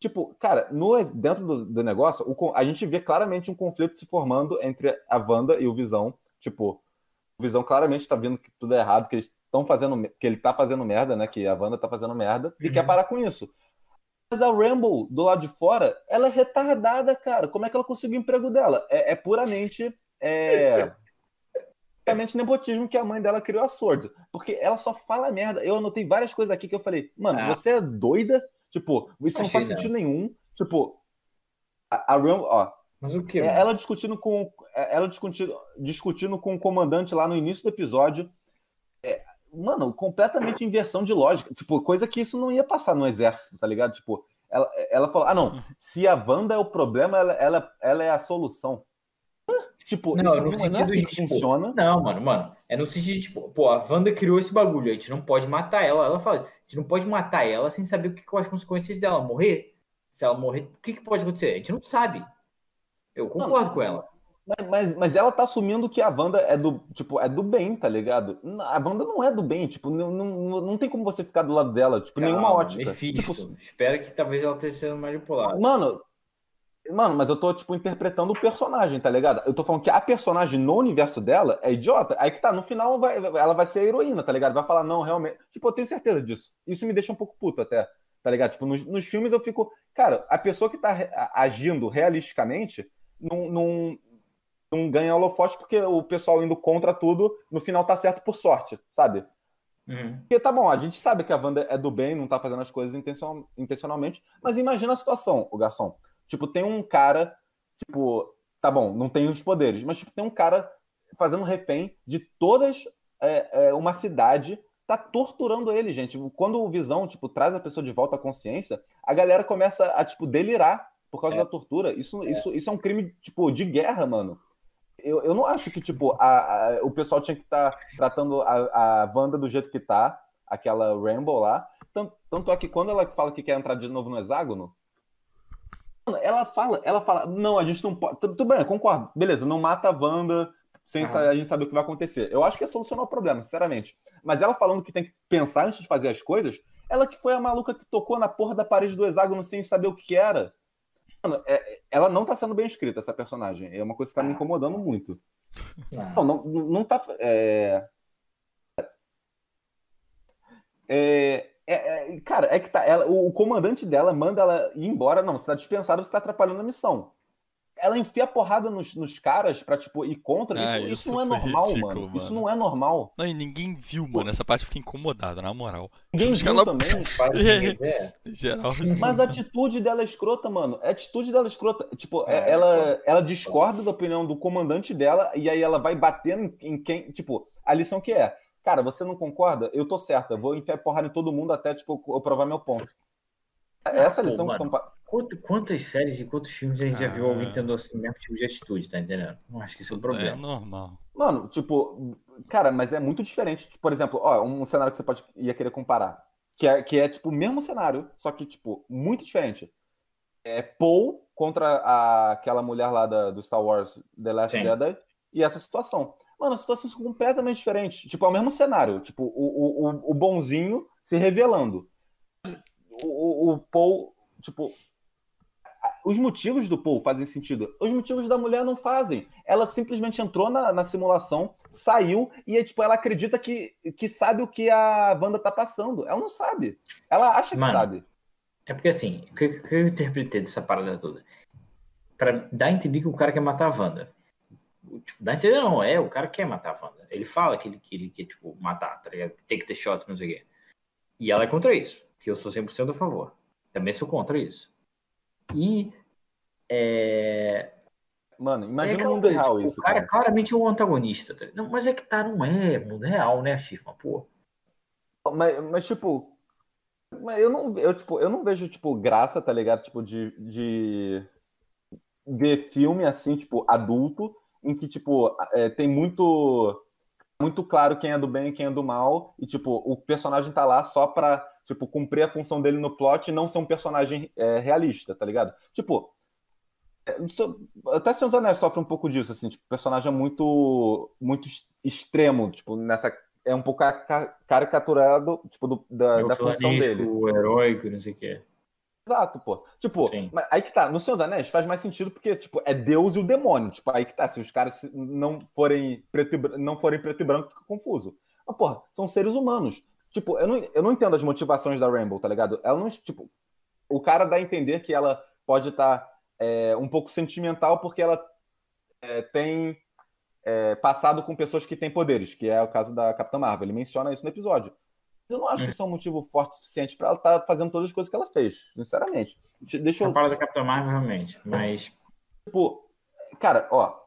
Tipo, cara, no, dentro do, do negócio, o a gente vê claramente um conflito se formando entre a Wanda e o Visão. Tipo, o Visão claramente tá vendo que tudo é errado, que eles estão fazendo, que ele tá fazendo merda, né? Que a Wanda tá fazendo merda e Uhum. quer parar com isso. Mas a Rambo, do lado de fora, ela é retardada, cara. Como é que ela conseguiu o emprego dela? É, é puramente. É, puramente nepotismo que a mãe dela criou a Sword. Porque ela só fala merda. Eu anotei várias coisas aqui que eu falei, mano, Ah. você é doida? Tipo, isso não Achei faz não. sentido nenhum. Tipo, a, a Rambo, ó, Mas o que? é, ela discutindo com é, ela discutindo, discutindo com o comandante lá no início do episódio. É, mano, completamente inversão de lógica. Tipo, coisa que isso não ia passar no exército, tá ligado? Tipo, ela, ela falou: ah, não, se a Wanda é o problema, ela, ela, ela é a solução. Tipo, Não, não, não é sentido assim de, que tipo, funciona. Não, mano, mano. É no sentido de, tipo, pô, a Wanda criou esse bagulho, a gente não pode matar ela. Ela fala a gente não pode matar ela sem saber o que quais as consequências dela. Morrer? Se ela morrer, o que, que pode acontecer? A gente não sabe. Eu concordo com ela. Mas, mas, mas ela tá assumindo que a Wanda é do, tipo, é do bem, tá ligado? A Wanda não é do bem, tipo, não, não, não tem como você ficar do lado dela, tipo, nenhuma Calma, ótica. Mephisto. Tipo, Espera que talvez ela esteja sendo manipulada. Mano, mano, mas eu tô, tipo, interpretando o personagem, tá ligado? Eu tô falando que a personagem no universo dela é idiota. Aí que tá, no final vai- ela vai ser a heroína, tá ligado? Vai falar, não, realmente. Tipo, eu tenho certeza disso. Isso me deixa um pouco puto até, tá ligado? Tipo, nos, nos filmes eu fico. Cara, a pessoa que tá agindo realisticamente não, não, não ganha holofote porque o pessoal indo contra tudo, no final tá certo por sorte, sabe? Uhum. Porque tá bom, a gente sabe que a Wanda é do bem, não tá fazendo as coisas intencional- intencionalmente, mas imagina a situação, o garçom. Tipo, tem um cara, tipo, tá bom, não tem os poderes, mas tipo, tem um cara fazendo refém de todas é, é, uma cidade, tá torturando ele, gente. Quando o Visão, tipo, traz a pessoa de volta à consciência, a galera começa a, tipo, delirar por causa É. da tortura. Isso, Isso, isso é um crime, tipo, de guerra, mano. Eu, eu não acho que, tipo, a, a- o pessoal tinha que estar tratando a, a Wanda do jeito que tá. Aquela Rambo lá. Tanto, tanto é que quando ela fala que quer entrar de novo no hexágono, ela fala, ela fala, não, a gente não pode. Tudo bem, concordo. Beleza, não mata a Wanda sem ah. a gente saber o que vai acontecer. Eu acho que é solucionar o problema, sinceramente. Mas ela falando que tem que pensar antes de fazer as coisas, ela que foi a maluca que tocou na porra da parede do hexágono sem saber o que era. Mano, é, ela não tá sendo bem escrita, essa personagem. É uma coisa que tá me incomodando muito. Ah. Não, não, não tá. É... É, é, é, cara, é que tá. Ela, o, o, comandante dela manda ela ir embora. Não, você tá dispensado, você tá atrapalhando a missão. Ela enfia porrada nos, nos caras pra, tipo, ir contra. Ah, isso, isso, isso, não é normal, ridículo, mano. mano. Isso não é normal. Não, e ninguém viu, mano. Essa parte eu fiquei incomodada, na moral. Ninguém Os viu também. é. Geral. Mas a atitude dela é escrota, mano. A atitude dela é escrota. Tipo, é, ela, ela discorda da opinião do comandante dela e aí ela vai batendo em, em quem. Tipo, a lição que é Cara, você não concorda? Eu tô certa. Vou enfiar porrada em todo mundo até, tipo, eu provar meu ponto. É essa ah, lição pô, que Quanto, Quantas séries e quantos filmes a gente ah, já viu alguém tendo assim mesmo tipo de atitude, tá entendendo? Não acho que isso é um problema. É normal. Mano, tipo, cara, mas é muito diferente. Por exemplo, ó, um cenário que você pode ia querer comparar. Que é, que é tipo o mesmo cenário, só que, tipo, muito diferente. É Paul contra a, aquela mulher lá da, do Star Wars The Last Sim. Jedi e essa situação. Mano, situações completamente diferentes. Tipo, é o mesmo cenário. Tipo, o, o, o bonzinho se revelando. O, o, o Paul, tipo. Os motivos do Paul fazem sentido. Os motivos da mulher não fazem. Ela simplesmente entrou na, na simulação, saiu e tipo, ela acredita que, que sabe o que a Wanda tá passando. Ela não sabe. Ela acha que Mano, sabe. É porque assim, o que, que eu interpretei dessa parada toda? Pra dar a entender que o cara quer matar a Wanda tipo, dá a entender, não, é, o cara quer matar a Wanda. Ele fala que ele, que ele quer, tipo, matar, tá ligado? Tem que ter shot, não sei o quê. E ela é contra isso, que eu sou 100% a favor. Também sou contra isso. E, é... Mano, imagina é, o mundo real tipo, isso. O cara, cara claramente é um antagonista. Tá? Não, mas é que tá, não é mundo real, né, Chifma, pô. Mas, mas, tipo, eu não, eu, tipo, eu não vejo, tipo, graça, tá ligado? Tipo, de, de ver filme assim, tipo, adulto, em que, tipo, é, tem muito muito claro quem é do bem e quem é do mal, e, tipo, o personagem tá lá só pra, tipo, cumprir a função dele no plot e não ser um personagem é, realista, tá ligado? Tipo, é, até dos Anéis sofre um pouco disso, assim, tipo, o personagem é muito, muito extremo, tipo, nessa... É um pouco caricaturado, tipo, do, da, é da função dele. O heróico, não sei o que. Exato, pô. Tipo, aí que tá, no Senhor dos Anéis faz mais sentido porque, tipo, é Deus e o demônio. Tipo, aí que tá, se os caras não forem preto e, não forem preto e branco, fica confuso. Mas, porra, são seres humanos. Tipo, eu não, eu não entendo as motivações da Rainbow, tá ligado? Ela não, tipo, o cara dá a entender que ela pode estar tá, é, um pouco sentimental porque ela é, tem é, passado com pessoas que têm poderes, que é o caso da Capitã Marvel. Ele menciona isso no episódio. Eu não acho que é. isso é um motivo forte suficiente para ela estar tá fazendo todas as coisas que ela fez, sinceramente. Deixa eu. A parada da Capitã Marvel, realmente, mas. Tipo, cara, ó,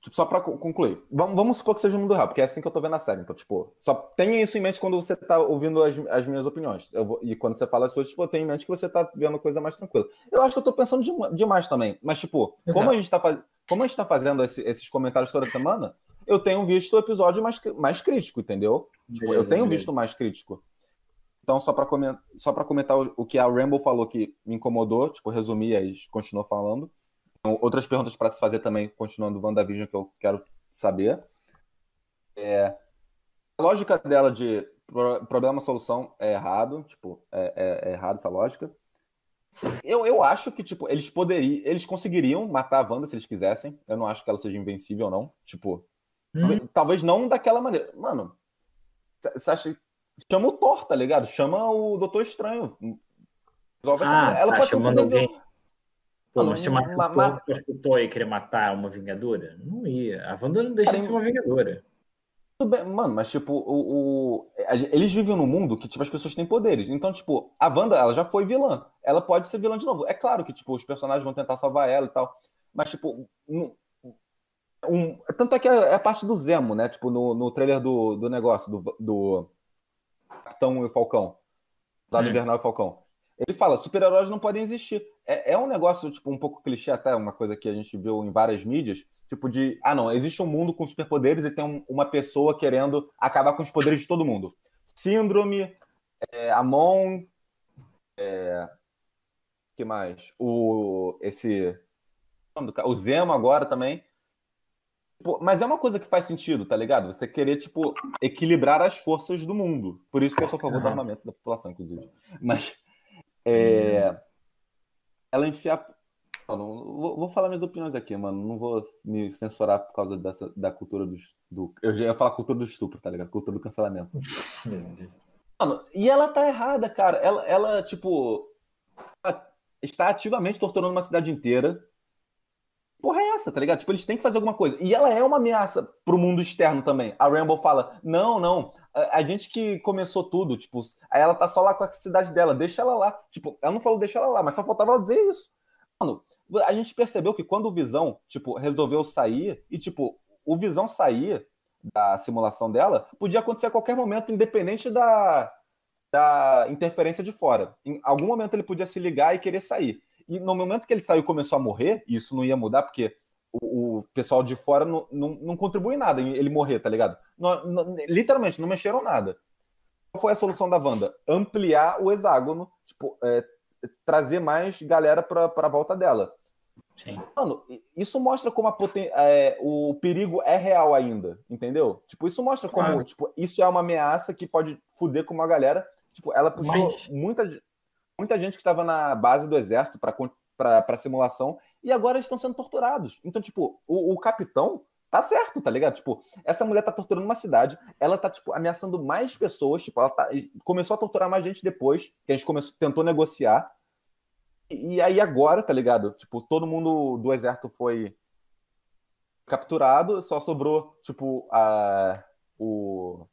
tipo, só para concluir. Vamos, vamos supor que seja o mundo real, porque é assim que eu tô vendo a série. Então, tipo, só tenha isso em mente quando você tá ouvindo as, as minhas opiniões. Vou, e quando você fala as suas, tipo, tenha em mente que você tá vendo coisa mais tranquila. Eu acho que eu tô pensando de, demais também. Mas, tipo, como a gente tá, como a gente tá fazendo esse, esses comentários toda semana, eu tenho visto o episódio mais, mais crítico, entendeu? Tipo, beleza, eu tenho beleza. visto mais crítico. Então, só para comentar, só comentar o, o, que a Rainbow falou que me incomodou, tipo, resumir e continuou falando. Então, outras perguntas para se fazer também, continuando o WandaVision, que eu quero saber. É, a lógica dela de problema-solução é errado, tipo, é, é, é, errado essa lógica. Eu, eu acho que, tipo, eles poderiam, eles conseguiriam matar a Wanda se eles quisessem. Eu não acho que ela seja invencível, não. Tipo, hum. talvez não daquela maneira. Mano, você acha. Chama o Thor, tá ligado? Chama o Doutor Estranho. Resolve ah, essa... Ela tá, pode chamando alguém. Pô, mas se chamasse ma... o Thor, o Thor ia querer matar uma Vingadora? Não ia. A Wanda não deixa de ser uma Vingadora. Tudo bem, mano, mas tipo, o, o, eles vivem num mundo que tipo, as pessoas têm poderes. Então, tipo, a Wanda, ela já foi vilã. Ela pode ser vilã de novo. É claro que, tipo, os personagens vão tentar salvar ela e tal. Mas, tipo, um, tanto é que é, é a parte do Zemo, né? Tipo, no, no trailer do, do negócio, do, do Capitão e Falcão. Do hum. Invernal e Falcão. Ele fala, super-heróis não podem existir. É, é um negócio, tipo, um pouco clichê até, uma coisa que a gente viu em várias mídias, tipo de, ah não, existe um mundo com superpoderes e tem um, uma pessoa querendo acabar com os poderes de todo mundo. Síndrome, é, Amon, é, que mais? O esse o Zemo agora também. Mas é uma coisa que faz sentido, tá ligado? Você querer, tipo, equilibrar as forças do mundo. Por isso que eu sou a favor do armamento da população, inclusive. Mas. É, ela enfiar. Vou, vou, falar minhas opiniões aqui, mano. Não vou me censurar por causa dessa, da cultura do, do. Eu já ia falar cultura do estupro, tá ligado? Cultura do cancelamento. mano, e ela tá errada, cara. Ela, ela tipo. Está ativamente torturando uma cidade inteira porra é essa, tá ligado? Tipo, eles têm que fazer alguma coisa. E ela é uma ameaça pro mundo externo também. A Rambo fala: não, não, a, a, gente que começou tudo, tipo, aí ela tá só lá com a cidade dela, deixa ela lá. Tipo, ela não falou deixa ela lá, mas só faltava ela dizer isso. Mano, a gente percebeu que quando o Visão, tipo, resolveu sair, e, tipo, o Visão sair da simulação dela, podia acontecer a qualquer momento, independente da, da interferência de fora. Em algum momento ele podia se ligar e querer sair. E no momento que ele saiu e começou a morrer, isso não ia mudar, porque o, o pessoal de fora não, não, não contribui em nada em ele morrer, tá ligado? Não, não, literalmente, não mexeram nada. Qual foi a solução da Wanda? Ampliar o hexágono, tipo, é, trazer mais galera pra, pra volta dela. Sim. Mano, isso mostra como a poten é, o perigo é real ainda, entendeu? Tipo, isso mostra como claro. tipo, isso é uma ameaça que pode fuder com uma galera. Tipo, ela puxou Mas... muita muita gente que estava na base do exército para simulação e agora eles estão sendo torturados. Então, tipo, o, o, capitão tá certo, tá ligado? Tipo, essa mulher tá torturando uma cidade, ela tá, tipo, ameaçando mais pessoas, tipo, ela tá, começou a torturar mais gente depois, que a gente começou, tentou negociar. E, e aí agora, tá ligado? Tipo, todo mundo do exército foi capturado, só sobrou, tipo, a, o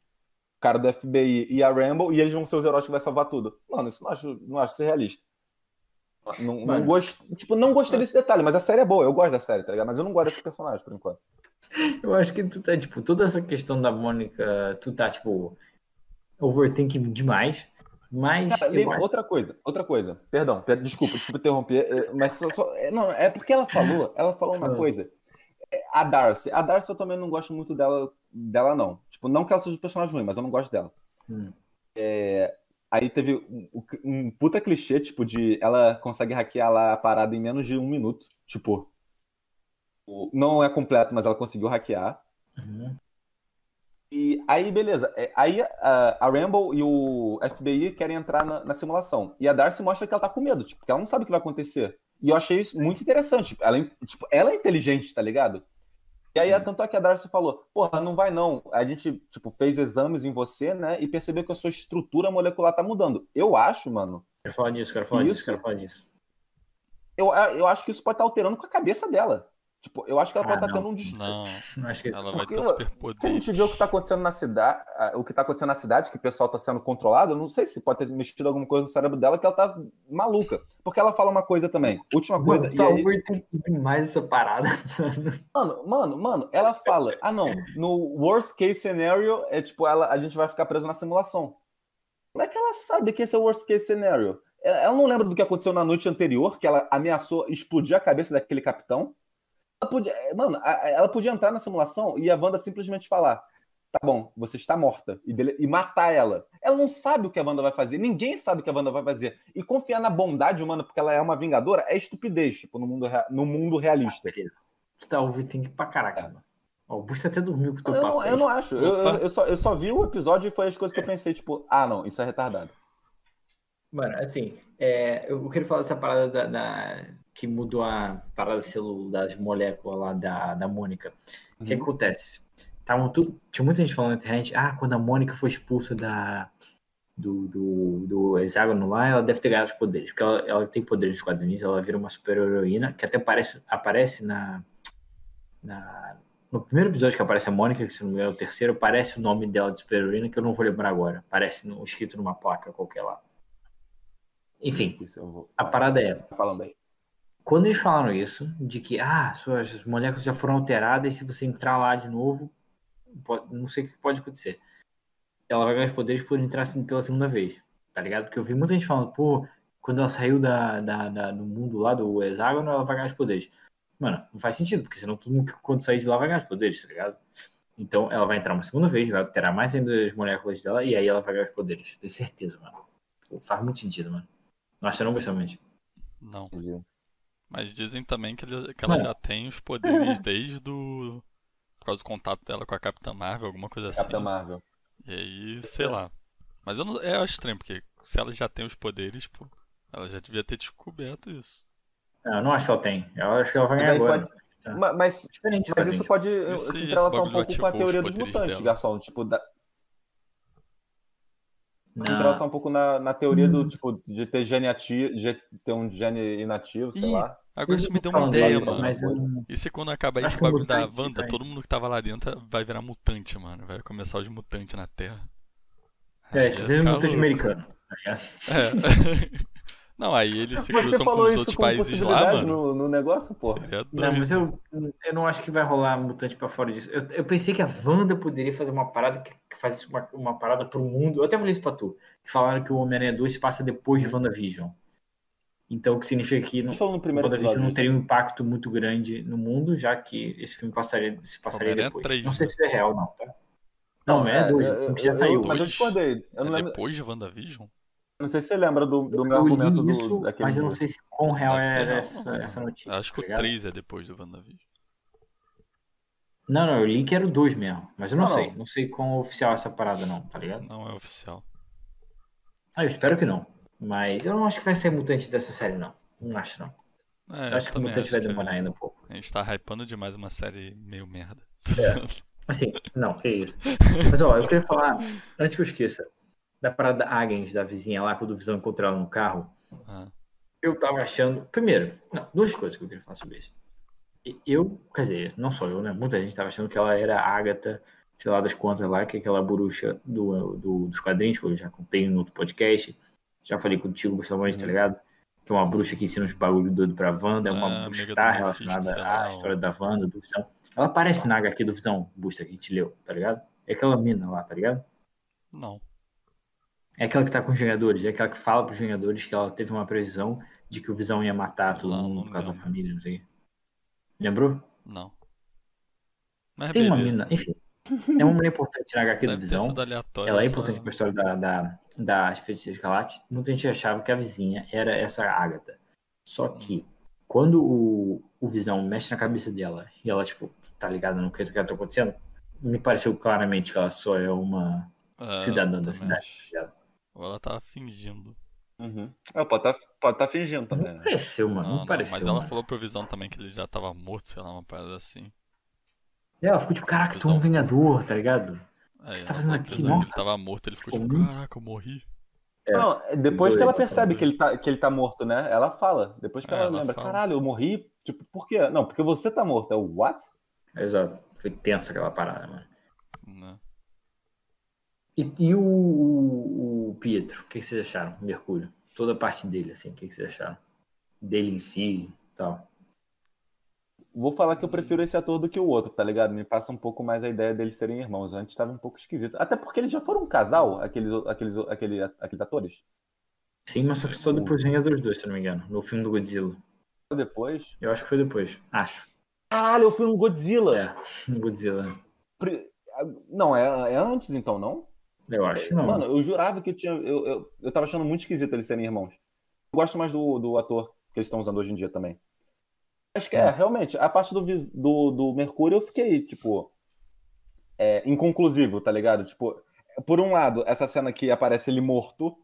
cara do FBI e a Rambo, e eles vão ser os heróis que vai salvar tudo. Mano, isso não acho, não acho ser realista. Não, não, gost... tipo, não gostei desse detalhe, mas a série é boa, eu gosto da série, tá ligado? Mas eu não gosto desse personagem, por enquanto. Eu acho que tu tá, tipo, toda essa questão da Mônica, tu tá, tipo, overthinking demais. Mas. Cara, acho... Outra coisa, outra coisa. Perdão, desculpa, desculpa interromper, é, mas só, só, é, não, é porque ela falou, ela falou uma coisa. A Darcy, a Darcy eu também não gosto muito dela dela, não. Tipo, não que ela seja um personagem ruim, mas eu não gosto dela. Hum. É, aí teve um, um, puta clichê, tipo, de ela consegue hackear lá a parada em menos de um minuto. Tipo, não é completo, mas ela conseguiu hackear. Uhum. E aí, beleza. É, aí a, a Rambo e o FBI querem entrar na, na, simulação. E a Darcy mostra que ela tá com medo, tipo, porque ela não sabe o que vai acontecer. E eu achei isso muito interessante. Ela, tipo, ela é inteligente, tá ligado? E aí, Sim. tanto é que a Darcy falou, porra, não vai não. A gente, tipo, fez exames em você, né? E percebeu que a sua estrutura molecular tá mudando. Eu acho, mano. Quero falar disso, quero falar isso, disso, quero falar disso. Eu, eu acho que isso pode estar tá alterando com a cabeça dela. Tipo, eu acho que ela ah, pode estar tendo um distúrbio. Não, não acho que... ela vai ter superpoder. A gente vê o que está acontecendo na cidade, o que está acontecendo na cidade, que o pessoal está sendo controlado, eu não sei se pode ter mexido alguma coisa no cérebro dela que ela tá maluca. Porque ela fala uma coisa também. Última coisa. Tá aí... demais essa parada, mano. Mano, mano, ela fala: ah, não, no worst case scenario, é tipo, ela, a gente vai ficar preso na simulação. Como é que ela sabe que esse é o worst case scenario? Ela não lembra do que aconteceu na noite anterior, que ela ameaçou explodir a cabeça daquele capitão. Ela podia, é, mano, ela podia entrar na simulação e a Wanda simplesmente falar: tá bom, você está morta, e, dele, e, matar ela. Ela não sabe o que a Wanda vai fazer, ninguém sabe o que a Wanda vai fazer. E confiar na bondade humana porque ela é uma vingadora é estupidez, tipo, no mundo, no mundo realista. Tu tá overthink pra caraca, é. mano. o Bush até dormiu com o teu eu, papo. Eu não acho. Eu, eu, só, eu só vi o episódio e foi as coisas que eu pensei, tipo, ah, não, isso é retardado. Mano, assim, é, eu queria falar dessa parada da, da que mudou a parada celular das moléculas lá da, da Mônica. O que uhum. acontece? Tavam tudo, tinha muita gente falando na internet, ah, quando a Mônica foi expulsa da, do, do, do hexágono lá, ela deve ter ganhado os poderes, porque ela, ela tem poderes nos quadrinhos, ela vira uma super heroína, que até aparece, aparece na, na, no primeiro episódio que aparece a Mônica, que se não me engano é o terceiro, aparece o nome dela de super heroína, que eu não vou lembrar agora, aparece no, escrito numa placa qualquer lá. Enfim, a parada é. Falando aí quando eles falaram isso, de que ah, suas moléculas já foram alteradas, e se você entrar lá de novo, pode, não sei o que pode acontecer. Ela vai ganhar os poderes por entrar assim pela segunda vez, tá ligado? Porque eu vi muita gente falando, pô, quando ela saiu da, da, da, do mundo lá do hexágono, ela vai ganhar os poderes. Mano, não faz sentido, porque senão todo mundo que quando sair de lá vai ganhar os poderes, tá ligado? Então ela vai entrar uma segunda vez, vai alterar mais ainda as moléculas dela e aí ela vai ganhar os poderes. Tenho certeza, mano. Faz muito sentido, mano. Nossa, eu não gostei muito. Não. Mas dizem também que, que ela já tem os poderes desde o. Por causa do contato dela com a Capitã Marvel, alguma coisa assim. Capitã Marvel. E aí, sei lá. Mas eu, não, eu acho estranho, porque se ela já tem os poderes, pô, ela já devia ter descoberto isso. Não, eu não acho que ela tem. Eu acho que ela vai ganhar agora. Pode... Tá. Mas, mas, mas isso pode esse, se entrelaçar um pouco com a teoria dos mutantes, dela. garçom. Tipo, da... Se entrelaçar um pouco na, na teoria do, hum. tipo, de ter gene ativo, de ter um gene inativo, sei Ih, lá. Agora isso me deu uma ideia, mano. Eu... E se quando acabar esse bagulho da Wanda, todo mundo que tava lá dentro vai virar mutante, mano. Vai começar os mutantes na Terra. É, isso é mutante americano. Tá é. Não, aí eles se cruzam Você falou com os outros países lá, mano. No, no negócio, pô. Não, mas eu, eu não acho que vai rolar mutante pra fora disso. Eu, eu pensei que a Wanda poderia fazer uma parada que, que faz uma, uma parada pro mundo. Eu até falei isso pra tu. Que falaram que o Homem-Aranha 2 se passa depois de WandaVision. Então, o que significa que no, no primeiro WandaVision não teria um impacto muito grande no mundo, já que esse filme passaria, se passaria depois. 3, não sei se é real, não, tá? Não, é, é 2, é, já saiu. Mas eu discordei. Eu é lembro... depois de WandaVision? Não sei se você lembra do, do meu argumento isso, do, daquele. Mas eu não sei se quão real era essa, não, essa notícia. Acho que tá o 3 é depois do WandaVision. Não, não, eu li que era o 2 mesmo. Mas eu não, não sei. Não. não sei quão oficial é essa parada, não, tá ligado? Não é oficial. Ah, eu espero que não. Mas eu não acho que vai ser mutante dessa série, não. Não acho, não. É, eu acho que o mutante vai demorar ainda um pouco. A gente tá hypando demais uma série meio merda. É. Assim, não, que isso. Mas ó, eu queria falar, antes que eu esqueça, da parada Agnes, da vizinha lá, quando o Visão encontrou ela no carro, ah. eu tava achando. Primeiro, não, duas coisas que eu queria falar sobre isso. Eu, quer dizer, não só eu, né? Muita gente tava achando que ela era a Agatha, sei lá das contas lá, que é aquela bruxa do, do, dos quadrinhos, que eu já contei no outro podcast. Já falei contigo, Gustavo, tá uhum. ligado? Que é uma bruxa que ensina uns bagulho doido pra Wanda, é uma ah, bruxa que tá relacionada à história da Wanda, do Visão. Ela aparece na HQ do Visão, Busta, que a gente leu, tá ligado? É aquela mina lá, tá ligado? Não. É aquela que tá com os Vingadores, é aquela que fala pros Vingadores que ela teve uma previsão de que o Visão ia matar todo não, mundo por causa da família, não sei. Lembrou? Não. Mas Tem beleza. uma mina, enfim. É uma mulher importante na HQ do Visão. Ela é importante só... pra história da, da, das Feiticeiras Galate. Muita gente achava que a vizinha era essa Agatha. Só hum. que, quando o, o Visão mexe na cabeça dela e ela, tipo, tá ligada no que, que tá acontecendo, me pareceu claramente que ela só é uma é, cidadã da cidade. Tá ou ela tava fingindo. Uhum. Ela pode estar tá, pode tá fingindo também. Não né? pareceu, mano. Não, não pareceu. Mas ela mano. falou pro Visão também que ele já tava morto, sei lá, uma parada assim. É, ela ficou tipo, caraca, tu é um vingador, tá ligado? É, o que você tá fazendo aqui? Nossa. Ele tava morto, ele ficou tipo, caraca, eu morri. É, não, é depois que ela percebe que ele, tá, que ele tá morto, né? Ela fala. Depois que é, ela, ela, lembra, fala. caralho, eu morri. Tipo, por quê? Não, porque você tá morto. É o what? Exato. Foi tenso aquela parada, mano. Não. Né. E, e o, o, o, Pietro, o que vocês acharam? Mercúrio, toda a parte dele, assim, o que vocês acharam? Dele em si e tal. Vou falar que eu prefiro esse ator do que o outro, tá ligado? Me passa um pouco mais a ideia deles serem irmãos. Antes estava um pouco esquisito. Até porque eles já foram um casal, aqueles, aqueles, aqueles, aqueles atores. Sim, mas só que só depois Vingadores 2, se não me engano. No filme do Godzilla. Depois? Eu acho que foi depois. Acho. Caralho, eu fui no Godzilla. É, no Godzilla. Não, é, é antes então, não? Eu acho não. Mano, eu jurava que eu tinha. Eu, eu, eu tava achando muito esquisito eles serem irmãos. Eu gosto mais do, do ator que eles estão usando hoje em dia também. Acho que é, é realmente. A parte do, do, do Mercúrio eu fiquei, tipo. É, inconclusivo, tá ligado? Tipo, por um lado, essa cena que aparece ele morto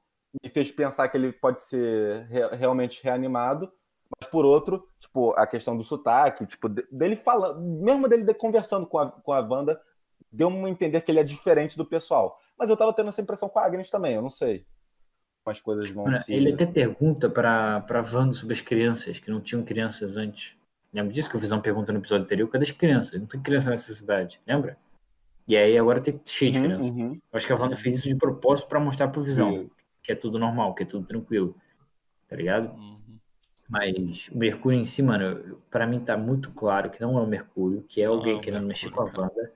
me fez pensar que ele pode ser re realmente reanimado. Mas por outro, tipo, a questão do sotaque, tipo, dele falando, mesmo dele conversando com a, com a Wanda, deu-me a entender que ele é diferente do pessoal. Mas eu tava tendo essa impressão com a Agnes também, eu não sei. As coisas vão se... Ele até pergunta pra, pra Wanda sobre as crianças, que não tinham crianças antes. Lembra disso que o Visão pergunta no episódio anterior? Cadê as crianças? Não tem criança nessa cidade, lembra? E aí agora tem cheio de uhum, crianças. Uhum. Eu acho que a Wanda fez isso de propósito para mostrar pro Visão Sim. que é tudo normal, que é tudo tranquilo. Tá ligado? Uhum. Mas o Mercúrio em si, mano, pra mim tá muito claro que não é o Mercúrio, que é alguém não, querendo mexer com a Wanda.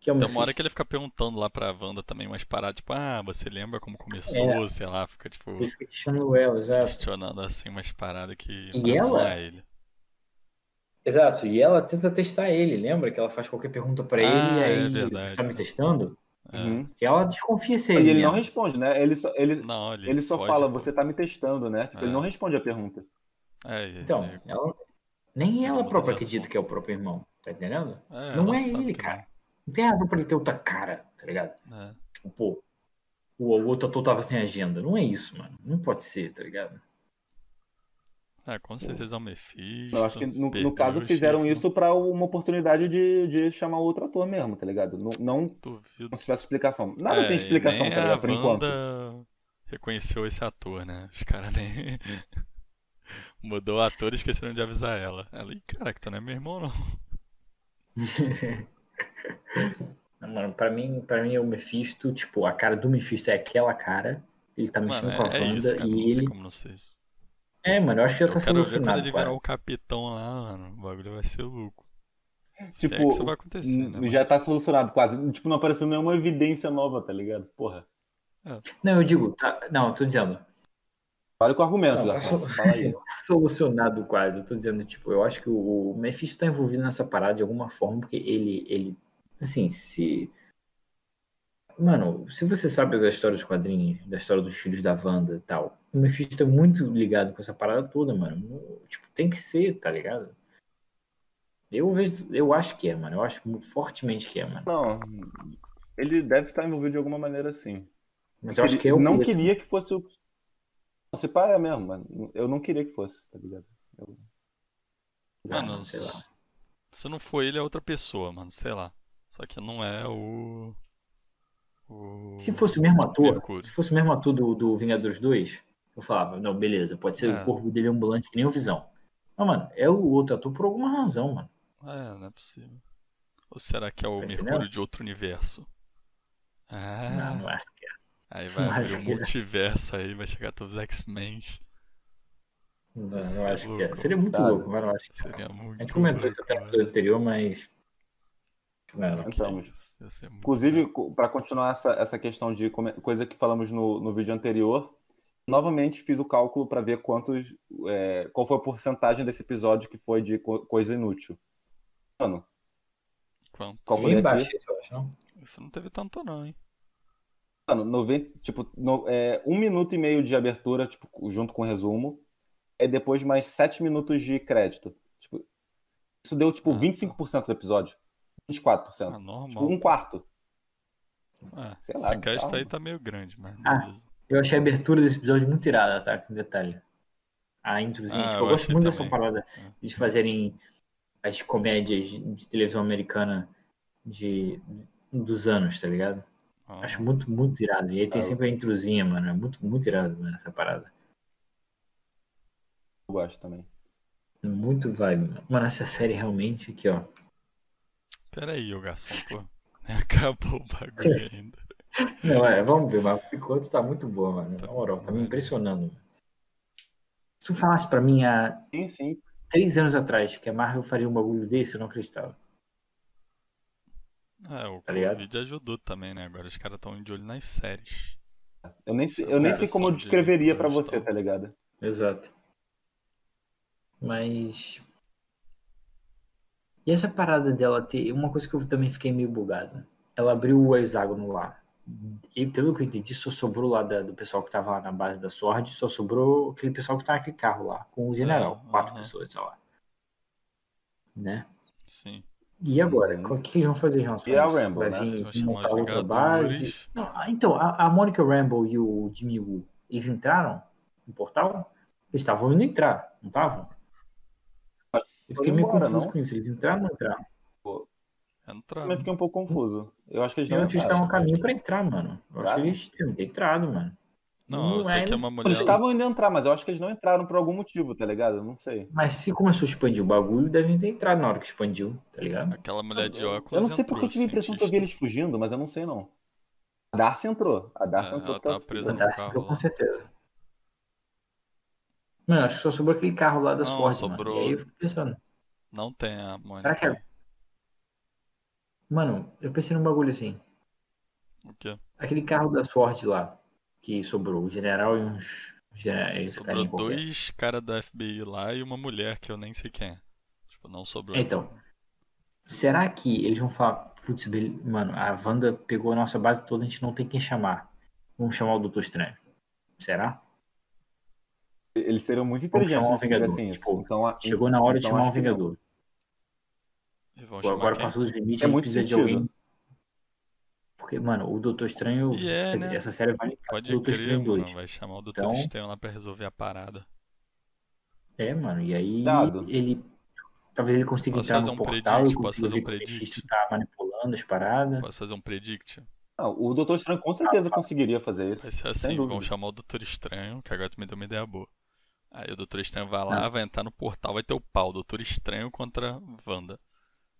Que é uma hora que ele fica perguntando lá pra Wanda também umas paradas, tipo, ah, você lembra como começou, é. sei lá, fica tipo. Ele fica questionando ela, exato. Questionando assim umas paradas que e ela, é ele. Exato, e ela tenta testar ele, lembra? Que ela faz qualquer pergunta pra ele Ah, e é aí verdade. tá me testando? É. Uhum. E ela desconfia se é E ele ele não responde, né? Ele só, ele, Não, ele, ele só fala, pô. você tá me testando, né? Tipo, É. Ele não responde a pergunta. É, e- Então, e- ela, nem ela própria acredita assunto. que é o próprio irmão, tá entendendo? é, não é ele, que cara. Não tem razão pra ele ter outra cara, tá ligado? É. Tipo, pô, o, o outro ator tava sem agenda. Não é isso, mano. Não pode ser, tá ligado? É, com certeza é o Mephisto. Eu acho que no, no caso fizeram isso pra uma oportunidade de, de chamar outro ator mesmo, tá ligado? Não, não Duvido. como se tivesse explicação. Nada É, tem explicação, tá ligado? Por enquanto. Wanda reconheceu esse ator, né? Os caras nem. Mudou o ator e esqueceram de avisar ela. Ela, ih, caraca, tu não é meu irmão, não. Não, mano, pra mim, pra mim, o Mephisto, tipo, a cara do Mephisto é aquela cara. Ele tá mexendo Mano, com a é, é Wanda isso, cara. Não e tem ele. como não ser isso. É, mano, eu acho que já tá quero ver quando solucionado. ele virar o capitão lá, mano. O bagulho vai ser louco. Se é que Tipo, isso vai acontecer, né? mano? já tá solucionado quase. Tipo, não apareceu nenhuma evidência nova, tá ligado? Porra. Não, eu digo, tá. Não, eu tô dizendo. Olha com o argumento, Não, tá, so- Fala aí. tá solucionado quase. Eu tô dizendo, tipo, eu acho que o, o Mephisto tá envolvido nessa parada de alguma forma, porque ele, ele, assim, se... Mano, se você sabe da história dos quadrinhos, da história dos filhos da Wanda e tal, o Mephisto é muito ligado com essa parada toda, mano. No- Tipo, tem que ser, tá ligado? Eu vejo, eu acho que é, mano. Eu acho fortemente que é, mano. Não, ele deve estar envolvido de alguma maneira sim. Mas eu acho que é o não queria que fosse o. Se pá, é mesmo, mano. Eu não queria que fosse, tá ligado? Eu- Mano, Ah, sei lá. se não for ele, é outra pessoa, mano. Sei lá. Só que não é o. o... Se fosse o mesmo ator, Mercúrio. se fosse o mesmo ator do, do Vingadores 2, eu falava, não, beleza, pode ser É. o corpo dele ambulante que nem o Visão. Mas, mano, é o outro ator por alguma razão, mano. É, não é possível. Ou será que é o Tá Mercúrio entendendo? de outro universo? Ah, Não, não acho que é. aí vai não abrir o que é. multiverso aí, vai chegar todos os X-Men. Não, não acho que é. louco. Seria muito Tá. louco, mas não acho que é. Seria muito A gente comentou isso louco, até no episódio anterior, mas. Isso, ia ser muito Inclusive, para continuar essa, essa questão de coisa que falamos no, no vídeo anterior, novamente fiz o cálculo para ver quantos, é, qual foi a porcentagem desse episódio que foi de co- coisa inútil. Mano, Quanto? calculei Bem baixo aqui. isso, eu acho, não? Isso não teve tanto, não, hein? Mano, 90, tipo, no- é, um minuto e meio de abertura, tipo, junto com o resumo, e depois mais sete minutos de crédito. Tipo, isso deu, tipo, Ah, tá. 25% do episódio. 24%. Ah, normal. Tipo, um quarto. É, sei lá, esse crédito bizarro. aí tá meio grande, mas Ah, beleza. Eu achei a abertura desse episódio muito irada, tá? Com detalhe. A introzinha. Ah, tipo, eu eu gosto muito dessa também. parada É. de fazerem as comédias de televisão americana de, dos anos, tá ligado? Ah, Acho muito, muito irado. E aí tem Ah, sempre a introzinha, mano. É muito, muito irado, mano, essa parada. Eu gosto também. Muito vibe, mano. Mano, essa série realmente aqui, ó. Pera aí, ô garçom, pô. Acabou o bagulho ainda. Não, é, vamos ver, mas por enquanto tá muito boa, mano. Na moral, tá me impressionando. Se tu falasse pra mim há Sim, sim. três anos atrás que a Marvel faria um bagulho desse, eu não acreditava. É, o Tá ligado? Covid ajudou também, né? Agora os caras estão de olho nas séries. Eu nem, sei- eu nem sei como eu descreveria pra produção. você, tá ligado? Exato. Mas. E essa parada dela ter. Uma coisa que eu também fiquei meio bugado. Ela abriu o hexágono lá. E pelo que eu entendi, só sobrou lá da- do pessoal que tava lá na base da Sword, só sobrou aquele pessoal que tá naquele carro lá, com o general. Ah, quatro pessoas, sei lá. Né? Sim. E agora? Uhum. O que que eles vão fazer em relação a? Rambo, Vai né? vir montar outra base? Não, ah, então, a, a Monica Rambo e o Jimmy Woo, eles entraram no portal? Eles estavam indo entrar, não estavam? Eu fiquei meio embora, confuso não? com isso. Eles entraram ou não entraram? Entra. Também fiquei um pouco confuso. Eu acho que eles Eu não acho que eles estavam no caminho pra entrar, mano. Eu acho que eles tinham entrado, mano. Não, eu sei é, que é uma Eles mulher. estavam indo entrar, mas eu acho que eles não entraram por algum motivo, tá ligado? Eu não sei. Mas se começou a expandir o bagulho, devem ter entrado na hora que expandiu, tá ligado? Aquela mulher de Eu- óculos. Eu não sei porque eu tive a impressão que eu vi eles fugindo, mas eu não sei não. A Darcy entrou. A Darcy É, entrou. ela se presa no Darcy entrou com certeza. Mano, acho que só sobrou aquele carro lá da Não, Sword, sobrou- mano. E aí eu fico pensando, Não tem a Mônica. Será que é- mano, eu pensei num bagulho assim. O quê? Aquele carro da Sword lá, que sobrou, o general e uns Sobrou dois caras da FBI lá e uma mulher que eu nem sei quem é. Tipo, não sobrou. Então, será que eles vão falar, putz, mano, a Wanda pegou a nossa base toda, a gente não tem quem chamar. Vamos chamar o Doutor Estranho. Será? Eles seriam muito inteligentes um Vingador. assim, tipo, então, chegou na hora então, de chamar um Vingador. Agora quem? passou dos limites, é gente precisa sentido. de alguém. Porque, mano, o Doutor Estranho. Yeah, dizer, né? Essa série vai Pode o Doutor crer, Estranho 2. mano, vai chamar o Doutor Então- Estranho lá pra resolver a parada. É, mano, e aí Dado. ele. Talvez ele consiga Posso entrar fazer no um portal predict? e Posso consiga fazer ver um que o predict? Mephisto tá manipulando as paradas. Posso fazer um predict? Não, o Doutor Estranho com certeza conseguiria fazer isso. Vai ser assim, vão chamar o Doutor Estranho, que agora tu me deu uma ideia boa. Aí o Doutor Estranho vai lá, Ah. vai entrar no portal, vai ter o pau, Doutor Estranho contra Wanda.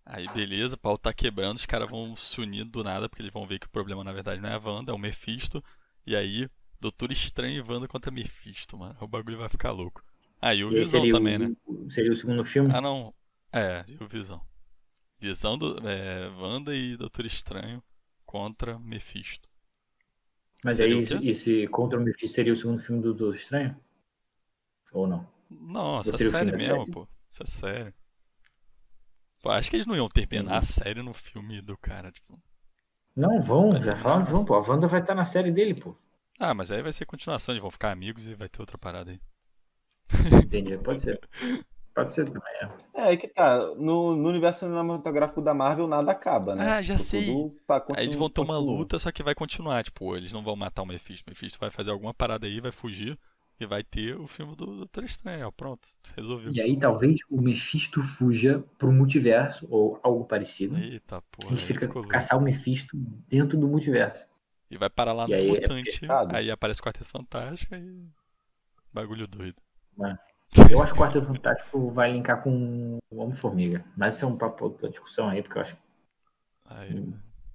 Aí beleza, o pau tá quebrando, os caras vão se unir do nada, porque eles vão ver que o problema na verdade não é a Wanda, é o Mephisto. E aí, Doutor Estranho e Wanda contra Mephisto, mano. O bagulho vai ficar louco. Aí o E Visão também, o, né? seria o segundo filme? Ah não. É, o Visão. Visão do. É, Wanda e Doutor Estranho contra Mephisto. Mas seria aí esse Contra o Mephisto seria o segundo filme do Doutor Estranho? Ou não? Nossa, Seria o fim sério da mesmo, série? pô. Isso é sério. Pô, acho que eles não iam terminar a série no filme do cara, tipo. Não, vão, já falaram que vão, pô. A Wanda vai estar na série dele, pô. Ah, mas aí vai ser continuação, eles vão ficar amigos e vai ter outra parada aí. Entendi, pode ser. Pode ser também, é. É, aí que tá. No, no universo cinematográfico da Marvel nada acaba, né? Ah, já Tipo, sei. tudo tá- Aí eles vão ter uma luta, só que vai continuar, tipo, eles não vão matar o Mephisto. O Mephisto vai fazer alguma parada aí, vai fugir e vai ter o filme do Doutor Estranho. ó, Pronto, resolveu. E aí talvez o Mephisto fuja pro multiverso ou algo parecido. Eita A porra, gente aí fica ficou louco. caçar o Mephisto dentro do multiverso. E vai parar lá E no aí é Mutante, pecado. aí aparece o Quarteto Fantástico e. Bagulho doido. Eu acho que o Quarteto Fantástico vai linkar com o Homem-Formiga. Mas isso é um papo outra discussão aí, porque eu acho Aí, um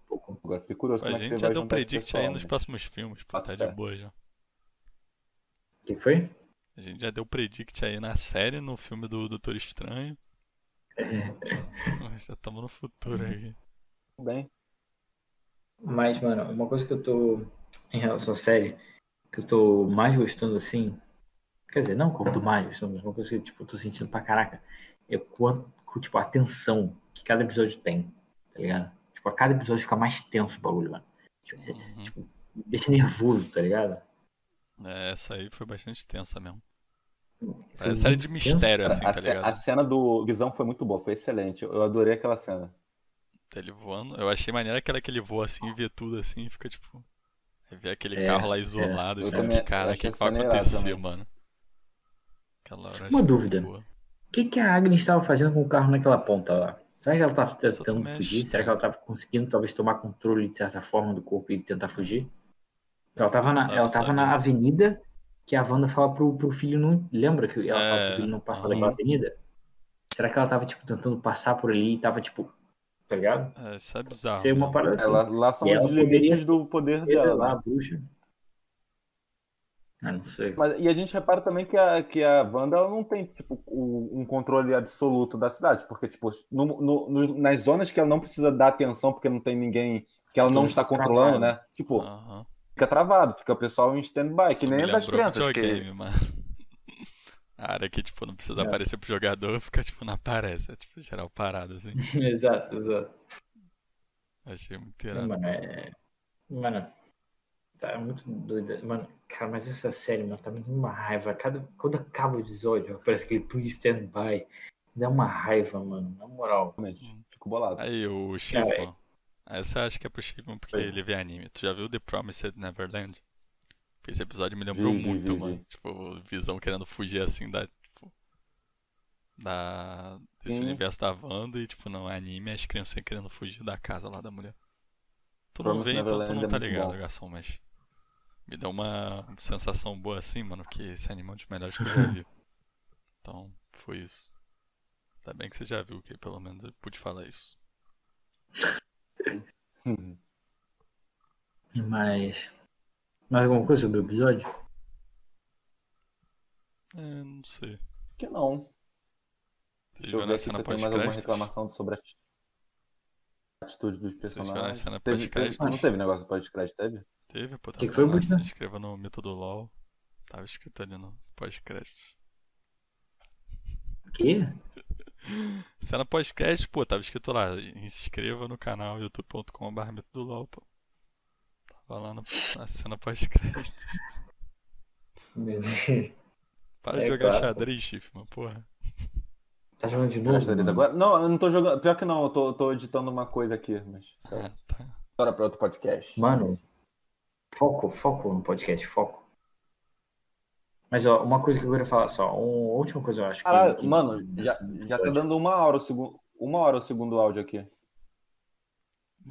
pouco. Agora fiquei curioso a como é que gente você já vai deu um predict pessoal, aí nos né? próximos filmes, pô, Bota tá de boa já. O que foi? A gente já deu predict aí na série, no filme do Doutor Estranho. Nós já estamos no futuro aí. Tudo bem. Mas, mano, uma coisa que eu tô. Em relação à série, que eu tô mais gostando assim. Quer dizer, não tô mais gostando, mas uma coisa que tipo, eu tô sentindo pra caraca. É quanto, tipo, a tensão que cada episódio tem, tá ligado? Tipo, a cada episódio fica mais tenso o bagulho, mano. Tipo, é- Uhum. tipo, deixa nervoso, tá ligado? É, essa aí foi bastante tensa mesmo. Foi Parece série de tenso, mistério, cara. assim, a, tá ce- ligado? a cena do Visão foi muito boa, foi excelente. Eu adorei aquela cena. Ele voando. Eu achei maneiro aquela que ele voa assim e vê tudo assim e fica tipo. Vê aquele É, carro lá isolado e Eu fica, também- cara, o que, vai essa acontecer, também. mano? Aquela hora eu Uma dúvida. boa. O que, que a Agnes estava fazendo com o carro naquela ponta lá? Será que ela estava tentando fugir? Será que ela estava conseguindo talvez tomar controle de certa forma do corpo e tentar fugir? Ela estava na, ela tava sabe. na avenida que a Wanda fala pro, pro filho não. Lembra que ela fala É, pro filho não passar daquela avenida? Será que ela tava, tipo, tentando passar por ali e tava, tipo. Tá ligado? É, isso é bizarro. Ser uma né? parada assim. Ela, lá são E os limites do poder dela. lá, né? a bruxa. Ah, não sei. Mas, e a gente repara também que a, que a Wanda ela não tem tipo, o- um controle absoluto da cidade, porque tipo, no- no- no- nas zonas que ela não precisa dar atenção porque não tem ninguém que ela não está controlando, travado. né? Tipo, Aham. Fica travado, fica o pessoal em stand-by, que nem é das crianças. Que... mano. A área que, tipo, não precisa É. aparecer pro jogador, fica, tipo, não aparece. É, tipo, geral parado, assim. exato, exato. Achei muito irado. Mano, é. Mano, tá muito doida. Mano, cara, mas essa série, mano, tá me dando uma raiva. Cada... Quando acaba o episódio, parece que ele please stand by. Dá uma raiva, mano, na moral. Fico bolado. Aí, o Shifman. Essa eu acho que é pro Shifman porque ele vê anime. Tu já viu The Promised Neverland? Porque esse episódio me lembrou Vi, muito, vi, mano. vi. Tipo, Visão querendo fugir assim da. Tipo, da. Desse Sim. universo da Wanda e, tipo, não, é anime as crianças querendo fugir da casa lá da mulher. Tu não Promised vê, então tu não é tá ligado, garçom, mas. Me deu uma sensação boa assim, mano, que esse anime é um dos melhores que eu já vi. Então, foi isso. Ainda bem que você já viu, que pelo menos eu pude falar isso. Mas. Mais alguma coisa sobre o episódio? É, não sei. que não. Você Deixa eu ver se cena tem mais alguma reclamação sobre a atitude dos Vocês personagens. cena Teve, teve, não teve negócio pós-crédito, teve? Teve, pô, Que tava que foi, Budina? se inscreva no método LOL. Tava escrito ali no pós-créditos. O quê? Cena pós-crédito, pô, tava escrito lá, inscreva no canal youtube.com.br do LOL, pô. Tava lá na cena pós-crédito. Para é, de jogar claro, xadrez, Chifre, mano, porra. Tá jogando de novo? Xadrez agora? Não, eu não tô jogando. Pior que não, eu tô, tô editando uma coisa aqui, mas. Ah, tá. Bora pra outro podcast. Mano, foco, foco no podcast, foco. Mas, ó, uma coisa que eu queria falar só, uma última coisa eu acho que. Caralho, que, mano, já, já tá dando uma hora o segundo. Uma hora o segundo áudio aqui.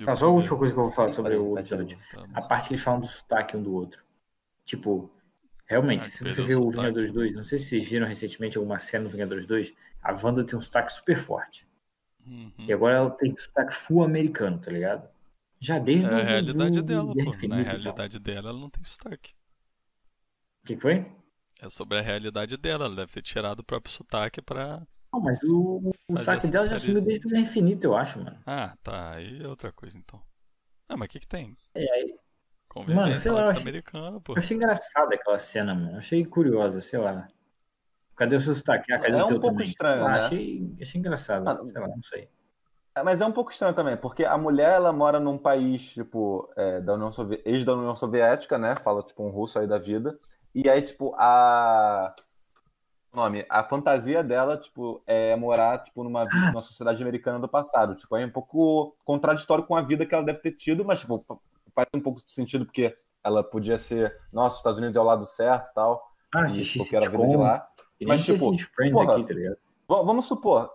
Tá, só a última coisa que eu vou falar sobre o episódio. A parte que eles falam do sotaque um do outro. Tipo, realmente, ah, se você viu o Vingadores 2, não sei se vocês viram recentemente alguma cena do Vingadores 2, a Wanda tem um sotaque super forte. Uhum. E agora ela tem sotaque full americano, tá ligado? Já desde é a realidade do, dela, pô. Na realidade dela, ela não tem sotaque. O que, que foi? É sobre a realidade dela. Ela deve ter tirado o próprio sotaque pra. Não, mas o, o sotaque dela já sumiu desde o Infinito, eu acho, mano. Ah, tá. Aí é outra coisa, então. Ah, mas o que que tem? É, aí. Mano, sei lá, eu achei, pô. eu achei engraçada aquela cena, mano. Eu achei curiosa, sei lá. Cadê o seu sotaque? Ah, cadê é o teu um pouco também? estranho, ah, né? Achei, achei engraçado, ah, sei lá, não sei. É, mas é um pouco estranho também, porque a mulher, ela mora num país, tipo, é, da União Soviética, ex da União Soviética, né? Fala, tipo, um russo aí da vida. E aí, tipo, a. nome, a fantasia dela, tipo, é morar, tipo, numa, numa sociedade americana do passado. Tipo, é um pouco contraditório com a vida que ela deve ter tido, mas, tipo, faz um pouco de sentido, porque ela podia ser, nossa, os Estados Unidos é o lado certo e tal. Ah, e, porque era a vida de lá. Mas, tipo, porra, aqui, tá vamos supor.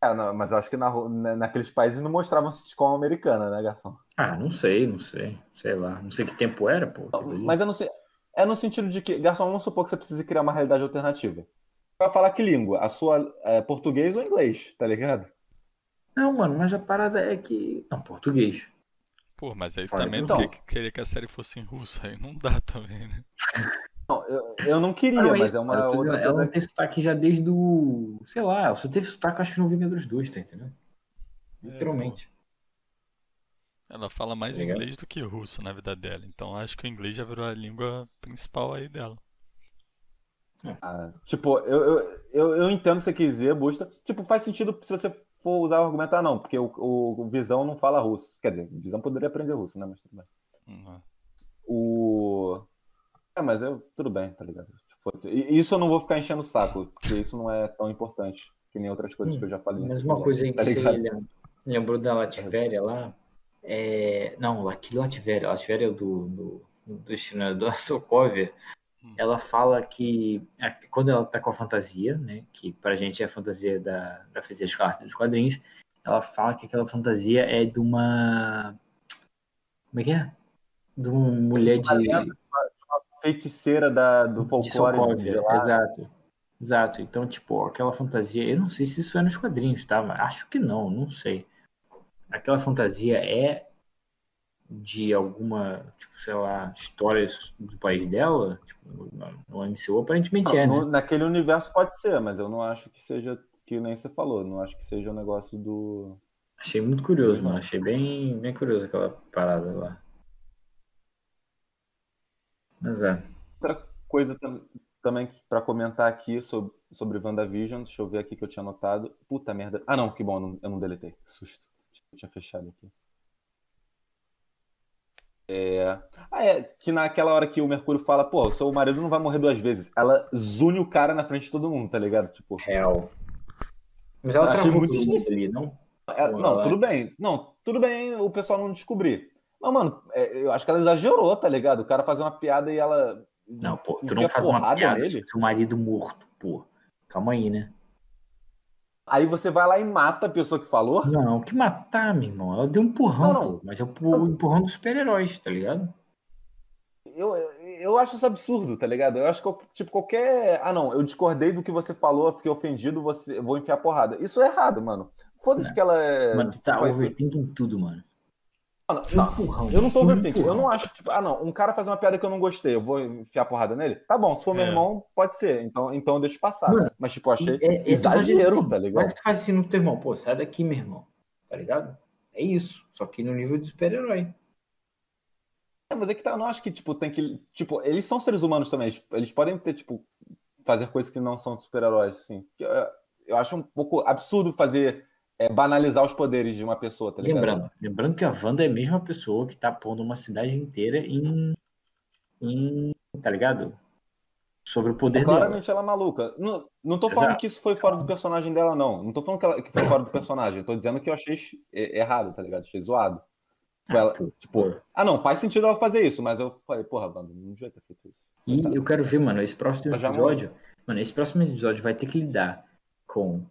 É, não, mas acho que na, naqueles países não mostravam sitcom americana, né, garçom? Ah, não sei, não sei. Sei lá. Não sei que tempo era, pô. Mas eu não sei. É no sentido de que, garçom, vamos supor que você precise criar uma realidade alternativa. Vai falar que língua? A sua é, português ou inglês, tá ligado? Não, mano, mas a parada é que. Não, português. Pô, mas aí Fala, também então. que queria que a série fosse em russo, aí não dá também, né? Não, eu, eu não queria, não, mas é uma outra coisa. Ela tem sotaque já desde o. Sei lá, ela só teve sotaque, acho que no Vingadores 2, tá entendendo? É, Literalmente. Ela fala mais tá inglês do que russo na vida dela, então acho que o inglês já virou a língua principal aí dela. É. Ah, tipo, eu, eu, eu, eu entendo você quer dizer, Busta. Tipo, faz sentido se você for usar o argumento, ah, não, porque o, o, o Visão não fala russo. Quer dizer, o Visão poderia aprender russo, né? Mas tudo bem. Uhum. O. É, mas eu, tudo bem, tá ligado? Tipo, isso eu não vou ficar enchendo o saco, porque isso não é tão importante que nem outras coisas hum, que eu já falei. Mas uma coisa aí tá que você lembrou da Latvéria lá. É... Não, aqui Latvéria, Latvéria é do, do, do destinador Sokovia. Hum. Ela fala que quando ela tá com a fantasia, né, que pra gente é a fantasia da, da fantasia dos quadrinhos, ela fala que aquela fantasia é de uma. Como é que é? De uma mulher de feiticeira da, do folclore. De exato. Exato. Então, tipo, aquela fantasia, eu não sei se isso é nos quadrinhos, tá? Mas acho que não, não sei. Aquela fantasia é de alguma, tipo, sei lá, histórias do país dela, tipo, no MCU, aparentemente não, é, no, né? Naquele universo pode ser, mas eu não acho que seja, que nem você falou, não acho que seja um negócio do... Achei muito curioso, mano, achei bem, bem curioso aquela parada lá. Mas é. Outra coisa também para comentar aqui sobre, sobre WandaVision, deixa eu ver aqui que eu tinha anotado. Puta merda. Ah, não, que bom, eu não, eu não deletei. Que susto. Eu tinha fechado aqui. É... Ah, é, que naquela hora que o Mercúrio fala, pô, o seu marido não vai morrer duas vezes. Ela zune o cara na frente de todo mundo, tá ligado? Tipo. Real. Mas ela travou muito ali, não? É, não, ela... tudo bem. Não, tudo bem o pessoal não descobrir. Mas, mano, é, eu acho que ela exagerou, tá ligado? O cara fazer uma piada e ela. Não, pô, tu não faz uma piada nele. seu marido morto, pô. Calma aí, né? Aí você vai lá e mata a pessoa que falou? Não, que matar, meu irmão. Ela deu um empurrão, não, não. mas é o empurrão dos super-heróis, tá ligado? Eu, eu acho isso absurdo, tá ligado? Eu acho que, tipo, qualquer. Ah, não, eu discordei do que você falou, fiquei ofendido, você... vou enfiar porrada. Isso é errado, mano. Foda-se que ela é. Mano, tu tá overthinking tudo, mano. Não, não, eu não tô overthinking. Eu não acho, tipo, ah, não, um cara fazer uma piada que eu não gostei, eu vou enfiar porrada nele? Tá bom, se for meu é. irmão, pode ser. Então, então eu deixo passar. Mano, Mas, tipo, eu achei é, é exagero, assim, tá ligado? Mas tu faz assim no teu irmão, pô, sai daqui, meu irmão. Tá ligado? É isso. Só que no nível de super-herói. É, mas é que tá, eu não acho que, tipo, tem que. Tipo, eles são seres humanos também. Eles podem ter, tipo, fazer coisas que não são super-heróis, assim. eu acho um pouco absurdo fazer é, banalizar os poderes de uma pessoa, tá ligado? Lembrando, lembrando que a Wanda é a mesma pessoa que tá pondo uma cidade inteira em. em tá ligado? Sobre o poder Claramente dela. ela é maluca. Não, não tô falando Exato. que isso foi fora do personagem dela, não. Não tô falando que, ela, que foi fora do personagem. Tô dizendo que eu achei é, errado, tá ligado? Achei zoado. Tipo, Ah, ela- pô, tipo, ah, não, faz sentido ela fazer isso, mas eu falei, porra, Wanda, não devia ter feito isso. E eu quero ver, mano, esse próximo episódio. Mano, esse próximo episódio vai ter que lidar com.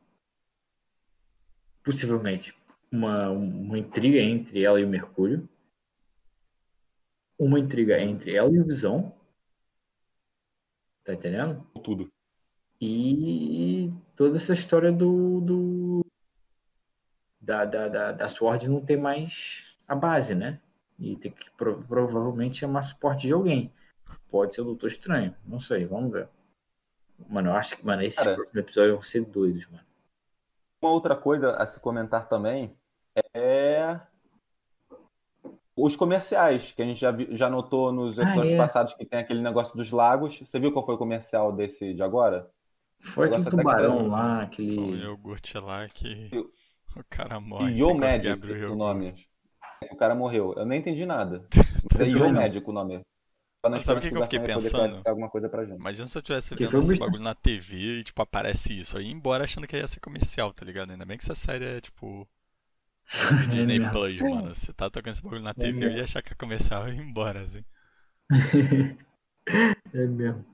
Possivelmente uma, uma intriga entre ela e o Mercúrio. Uma intriga entre ela e o Visão. Tá entendendo? Tudo. E toda essa história do. do da, da, da, da Sword não ter mais a base, né? E ter que pro- provavelmente chamar suporte de alguém. Pode ser o Doutor Estranho, não sei, vamos ver. Mano, eu acho que, mano, esses Cara. próximos episódios vão ser doidos, mano. Uma outra coisa a se comentar também é os comerciais, que a gente já, já notou nos Ah, episódios é. passados que tem aquele negócio dos lagos. Você viu qual foi o comercial desse de agora? Foi aquele tubarão saiu. lá, Foi um aquele. iogurte lá que Eu- o cara morre o o nome. O cara morreu. Eu nem entendi nada. É. Magic o nome. Mas sabe o que que eu fiquei ia pensando? alguma coisa pra gente. Imagina se eu tivesse Que vendo esse Busta- bagulho na TV e, tipo, aparece isso. Aí ia embora achando que ia ser comercial, tá ligado? Ainda bem que essa série é, tipo, Disney mesmo. Plus, mano. Você tá tocando esse bagulho na TV, eu ia achar que é comercial e ia embora, assim. É mesmo.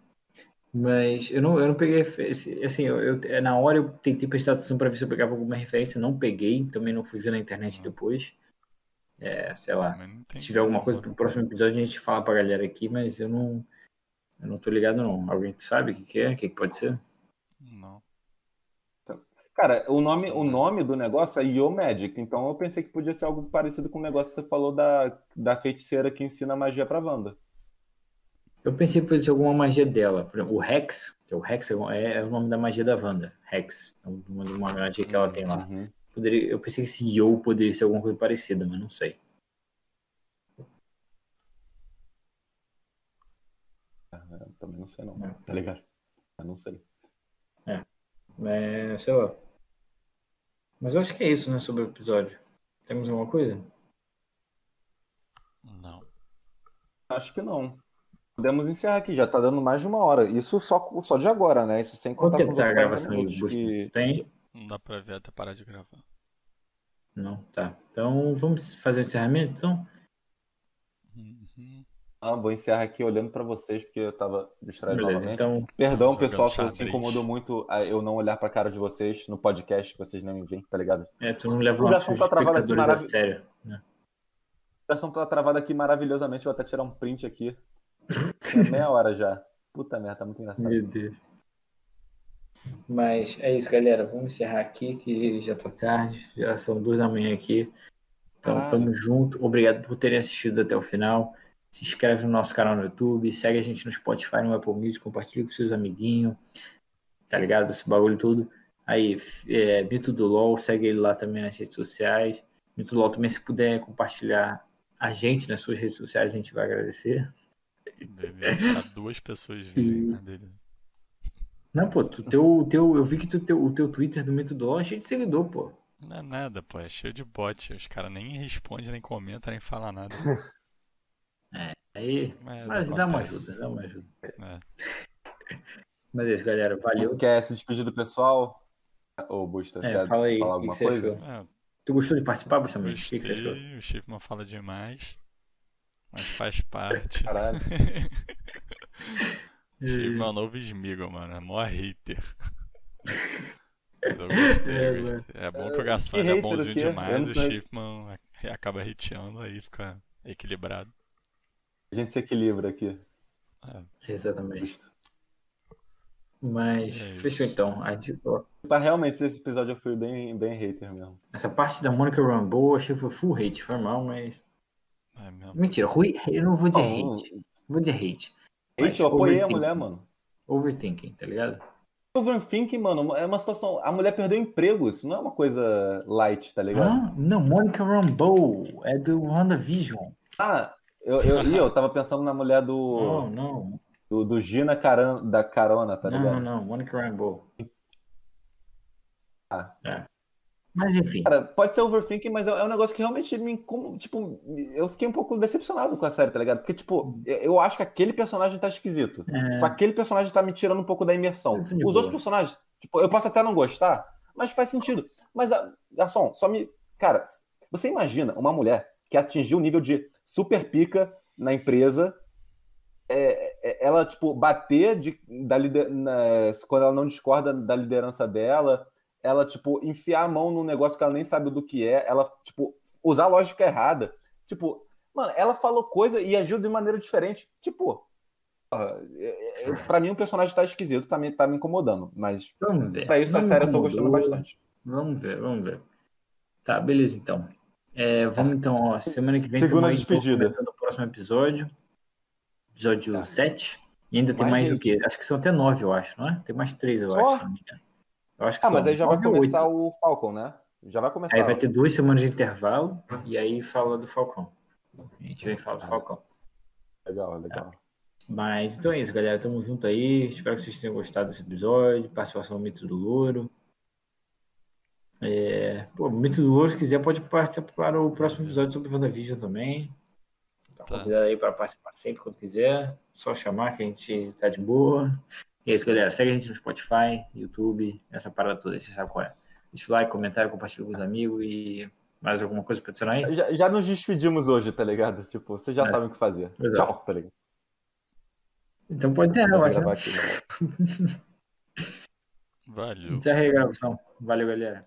Mas eu não, eu não peguei. esse- Assim, eu, eu- na hora eu tentei prestar atenção pra ver se eu pegava alguma referência, não peguei, também não fui ver na internet depois. É, sei lá. Se tiver alguma coisa pro próximo episódio, a gente fala pra galera aqui, mas eu não. Eu não tô ligado, não. Alguém sabe o que, que é? O que, que pode ser? Não. Cara, o nome, o nome do negócio é Yo Magic, então eu pensei que podia ser algo parecido com o negócio que você falou da, da feiticeira que ensina magia pra Wanda. Eu pensei que fosse alguma magia dela. Exemplo, o Rex, que é o Hexagon, é, é o nome da magia da Wanda. Rex. É uma, uma magia que ela tem lá. Uhum. Poderia, eu pensei que esse Yo poderia ser alguma coisa parecida, mas não sei. Eu também não sei não, É. tá ligado? Eu não sei. É, sei lá. Mas eu acho que é isso, né, sobre o episódio. Temos alguma coisa? Não. Acho que não. Podemos encerrar aqui, já tá dando mais de uma hora. Isso só, só de agora, né? Isso sem Quanto contar tempo com os tá a outros 40 gravação que- Tem? Não dá pra ver até parar de gravar. Não, tá. Então vamos fazer o encerramento, então? Uhum. Ah, vou encerrar aqui olhando pra vocês, porque eu tava distraído Beleza, novamente. então Perdão, pessoal, se se incomodou muito a eu não olhar pra cara de vocês no podcast, que vocês não me veem, tá ligado? é, tu não leva A os ligação tá travada aqui, maravilha. sério. né? Ligação tá travada aqui maravilhosamente, vou até tirar um print aqui. É meia hora já. Puta merda, tá muito engraçado. Meu Deus. Mas é isso, galera. Vamos encerrar aqui, que já tá tarde. Já são duas da manhã aqui. Então, Caralho. tamo junto. Obrigado por terem assistido até o final. Se inscreve no nosso canal no YouTube. Segue a gente no Spotify, no Apple Music. Compartilha com seus amiguinhos. Tá ligado? Esse bagulho tudo. Aí, é, Mito do LOL. Segue ele lá também nas redes sociais. Mito do LOL também, se puder compartilhar a gente nas suas redes sociais, a gente vai agradecer. Beleza. Pra duas pessoas virem, né? Beleza. Não, pô, tu, teu, teu, eu vi que tu, teu, o teu Twitter do Mito do é cheio de seguidor, pô. Não é nada, pô. É cheio de bot. Os caras nem respondem, nem comentam, nem falam nada. Aí, Mas, mas dá uma ajuda, dá uma ajuda. É. Mas é isso, galera. Valeu. Quer se despedir do pessoal? Ô, Busta, É, quer fala aí, falar que alguma que coisa? É, Tu gostou de participar, Bustamante? O que, que você achou? o Chipman fala demais. Mas faz parte. Caralho. Chipman é o novo Smigo, mano. É mó hater. Mas eu gostei, É, gostei. É bom que o Garçom é bonzinho demais, o. Chipman acaba hateando, aí fica equilibrado. A gente se equilibra aqui. Exatamente. Busta. Mas É fechou então. A gente- ó, Mas realmente, esse episódio eu fui bem, bem hater mesmo. Essa parte da Monica Rambeau eu achei que foi full hate, foi mal, mas. É mesmo. Mentira, ruim, eu não vou dizer Não, hate. Vou dizer hate. Hate, eu apoiei a mulher, mano. Overthinking, tá ligado? Overthinking, mano, é uma situação. A mulher perdeu emprego, isso não é uma coisa light, tá ligado? Ah, não, Monica Rambeau é do WandaVision. Ah, eu, eu, eu tava pensando na mulher do, Não, não. do, do Gina Caran, da Carona, tá ligado? não, não. Monica Rambeau. Ah. É. Mas enfim. Cara, pode ser overthinking, mas é, é um negócio que realmente me. Tipo, eu fiquei um pouco decepcionado com a série, tá ligado? Porque, tipo, eu acho que aquele personagem tá esquisito. É... Tipo, aquele personagem tá me tirando um pouco da imersão. Os boa. outros personagens, tipo, eu posso até não gostar, mas faz sentido. Mas, garçom, só me. Cara, você imagina uma mulher que atingiu o nível de super pica na empresa, é, é, ela, tipo, bater de, da na, quando ela não discorda da liderança dela ela, tipo, enfiar a mão num negócio que ela nem sabe do que é, ela, tipo, usar a lógica errada. Tipo, mano, ela falou coisa e agiu de maneira diferente. Tipo, é, é, pra mim o personagem tá esquisito, tá me, tá me incomodando. Mas ver. pra isso vamos a série eu tô gostando bastante. Vamos ver, vamos ver. Tá, beleza então. É, vamos então, ó, semana que vem Segunda despedida. no próximo episódio. Episódio tá. 7. E ainda tem mais, mais o quê? Acho que são até 9, eu acho, não é? Tem mais 3, eu Só? acho, se não me engano. Eu acho que ah, mas aí já vai começar 8. o Falcon, né? Já vai começar. Aí vai ter duas semanas de intervalo e aí fala do Falcão. A gente vem falar do Falcão. Legal, legal. É. Mas então é isso, galera. Tamo junto aí. Espero que vocês tenham gostado desse episódio. Participação do Mito do Louro. É... Pô, o Mito do Louro, se quiser, pode participar para o próximo episódio sobre WandaVision também. Tá convidado aí para participar sempre quando quiser. Só chamar que a gente tá de boa. E é isso, galera. Segue a gente no Spotify, YouTube, essa parada toda, você sabe qual é. Deixa o like, comentário, compartilha com os amigos e mais alguma coisa para adicionar aí? Já, já, nos despedimos hoje, tá ligado? Tipo, vocês já é. sabem o que fazer. Exato. Tchau, tá ligado? Então pode ser, eu acho. Né? Valeu. Encerra aí a gravação. Valeu, galera.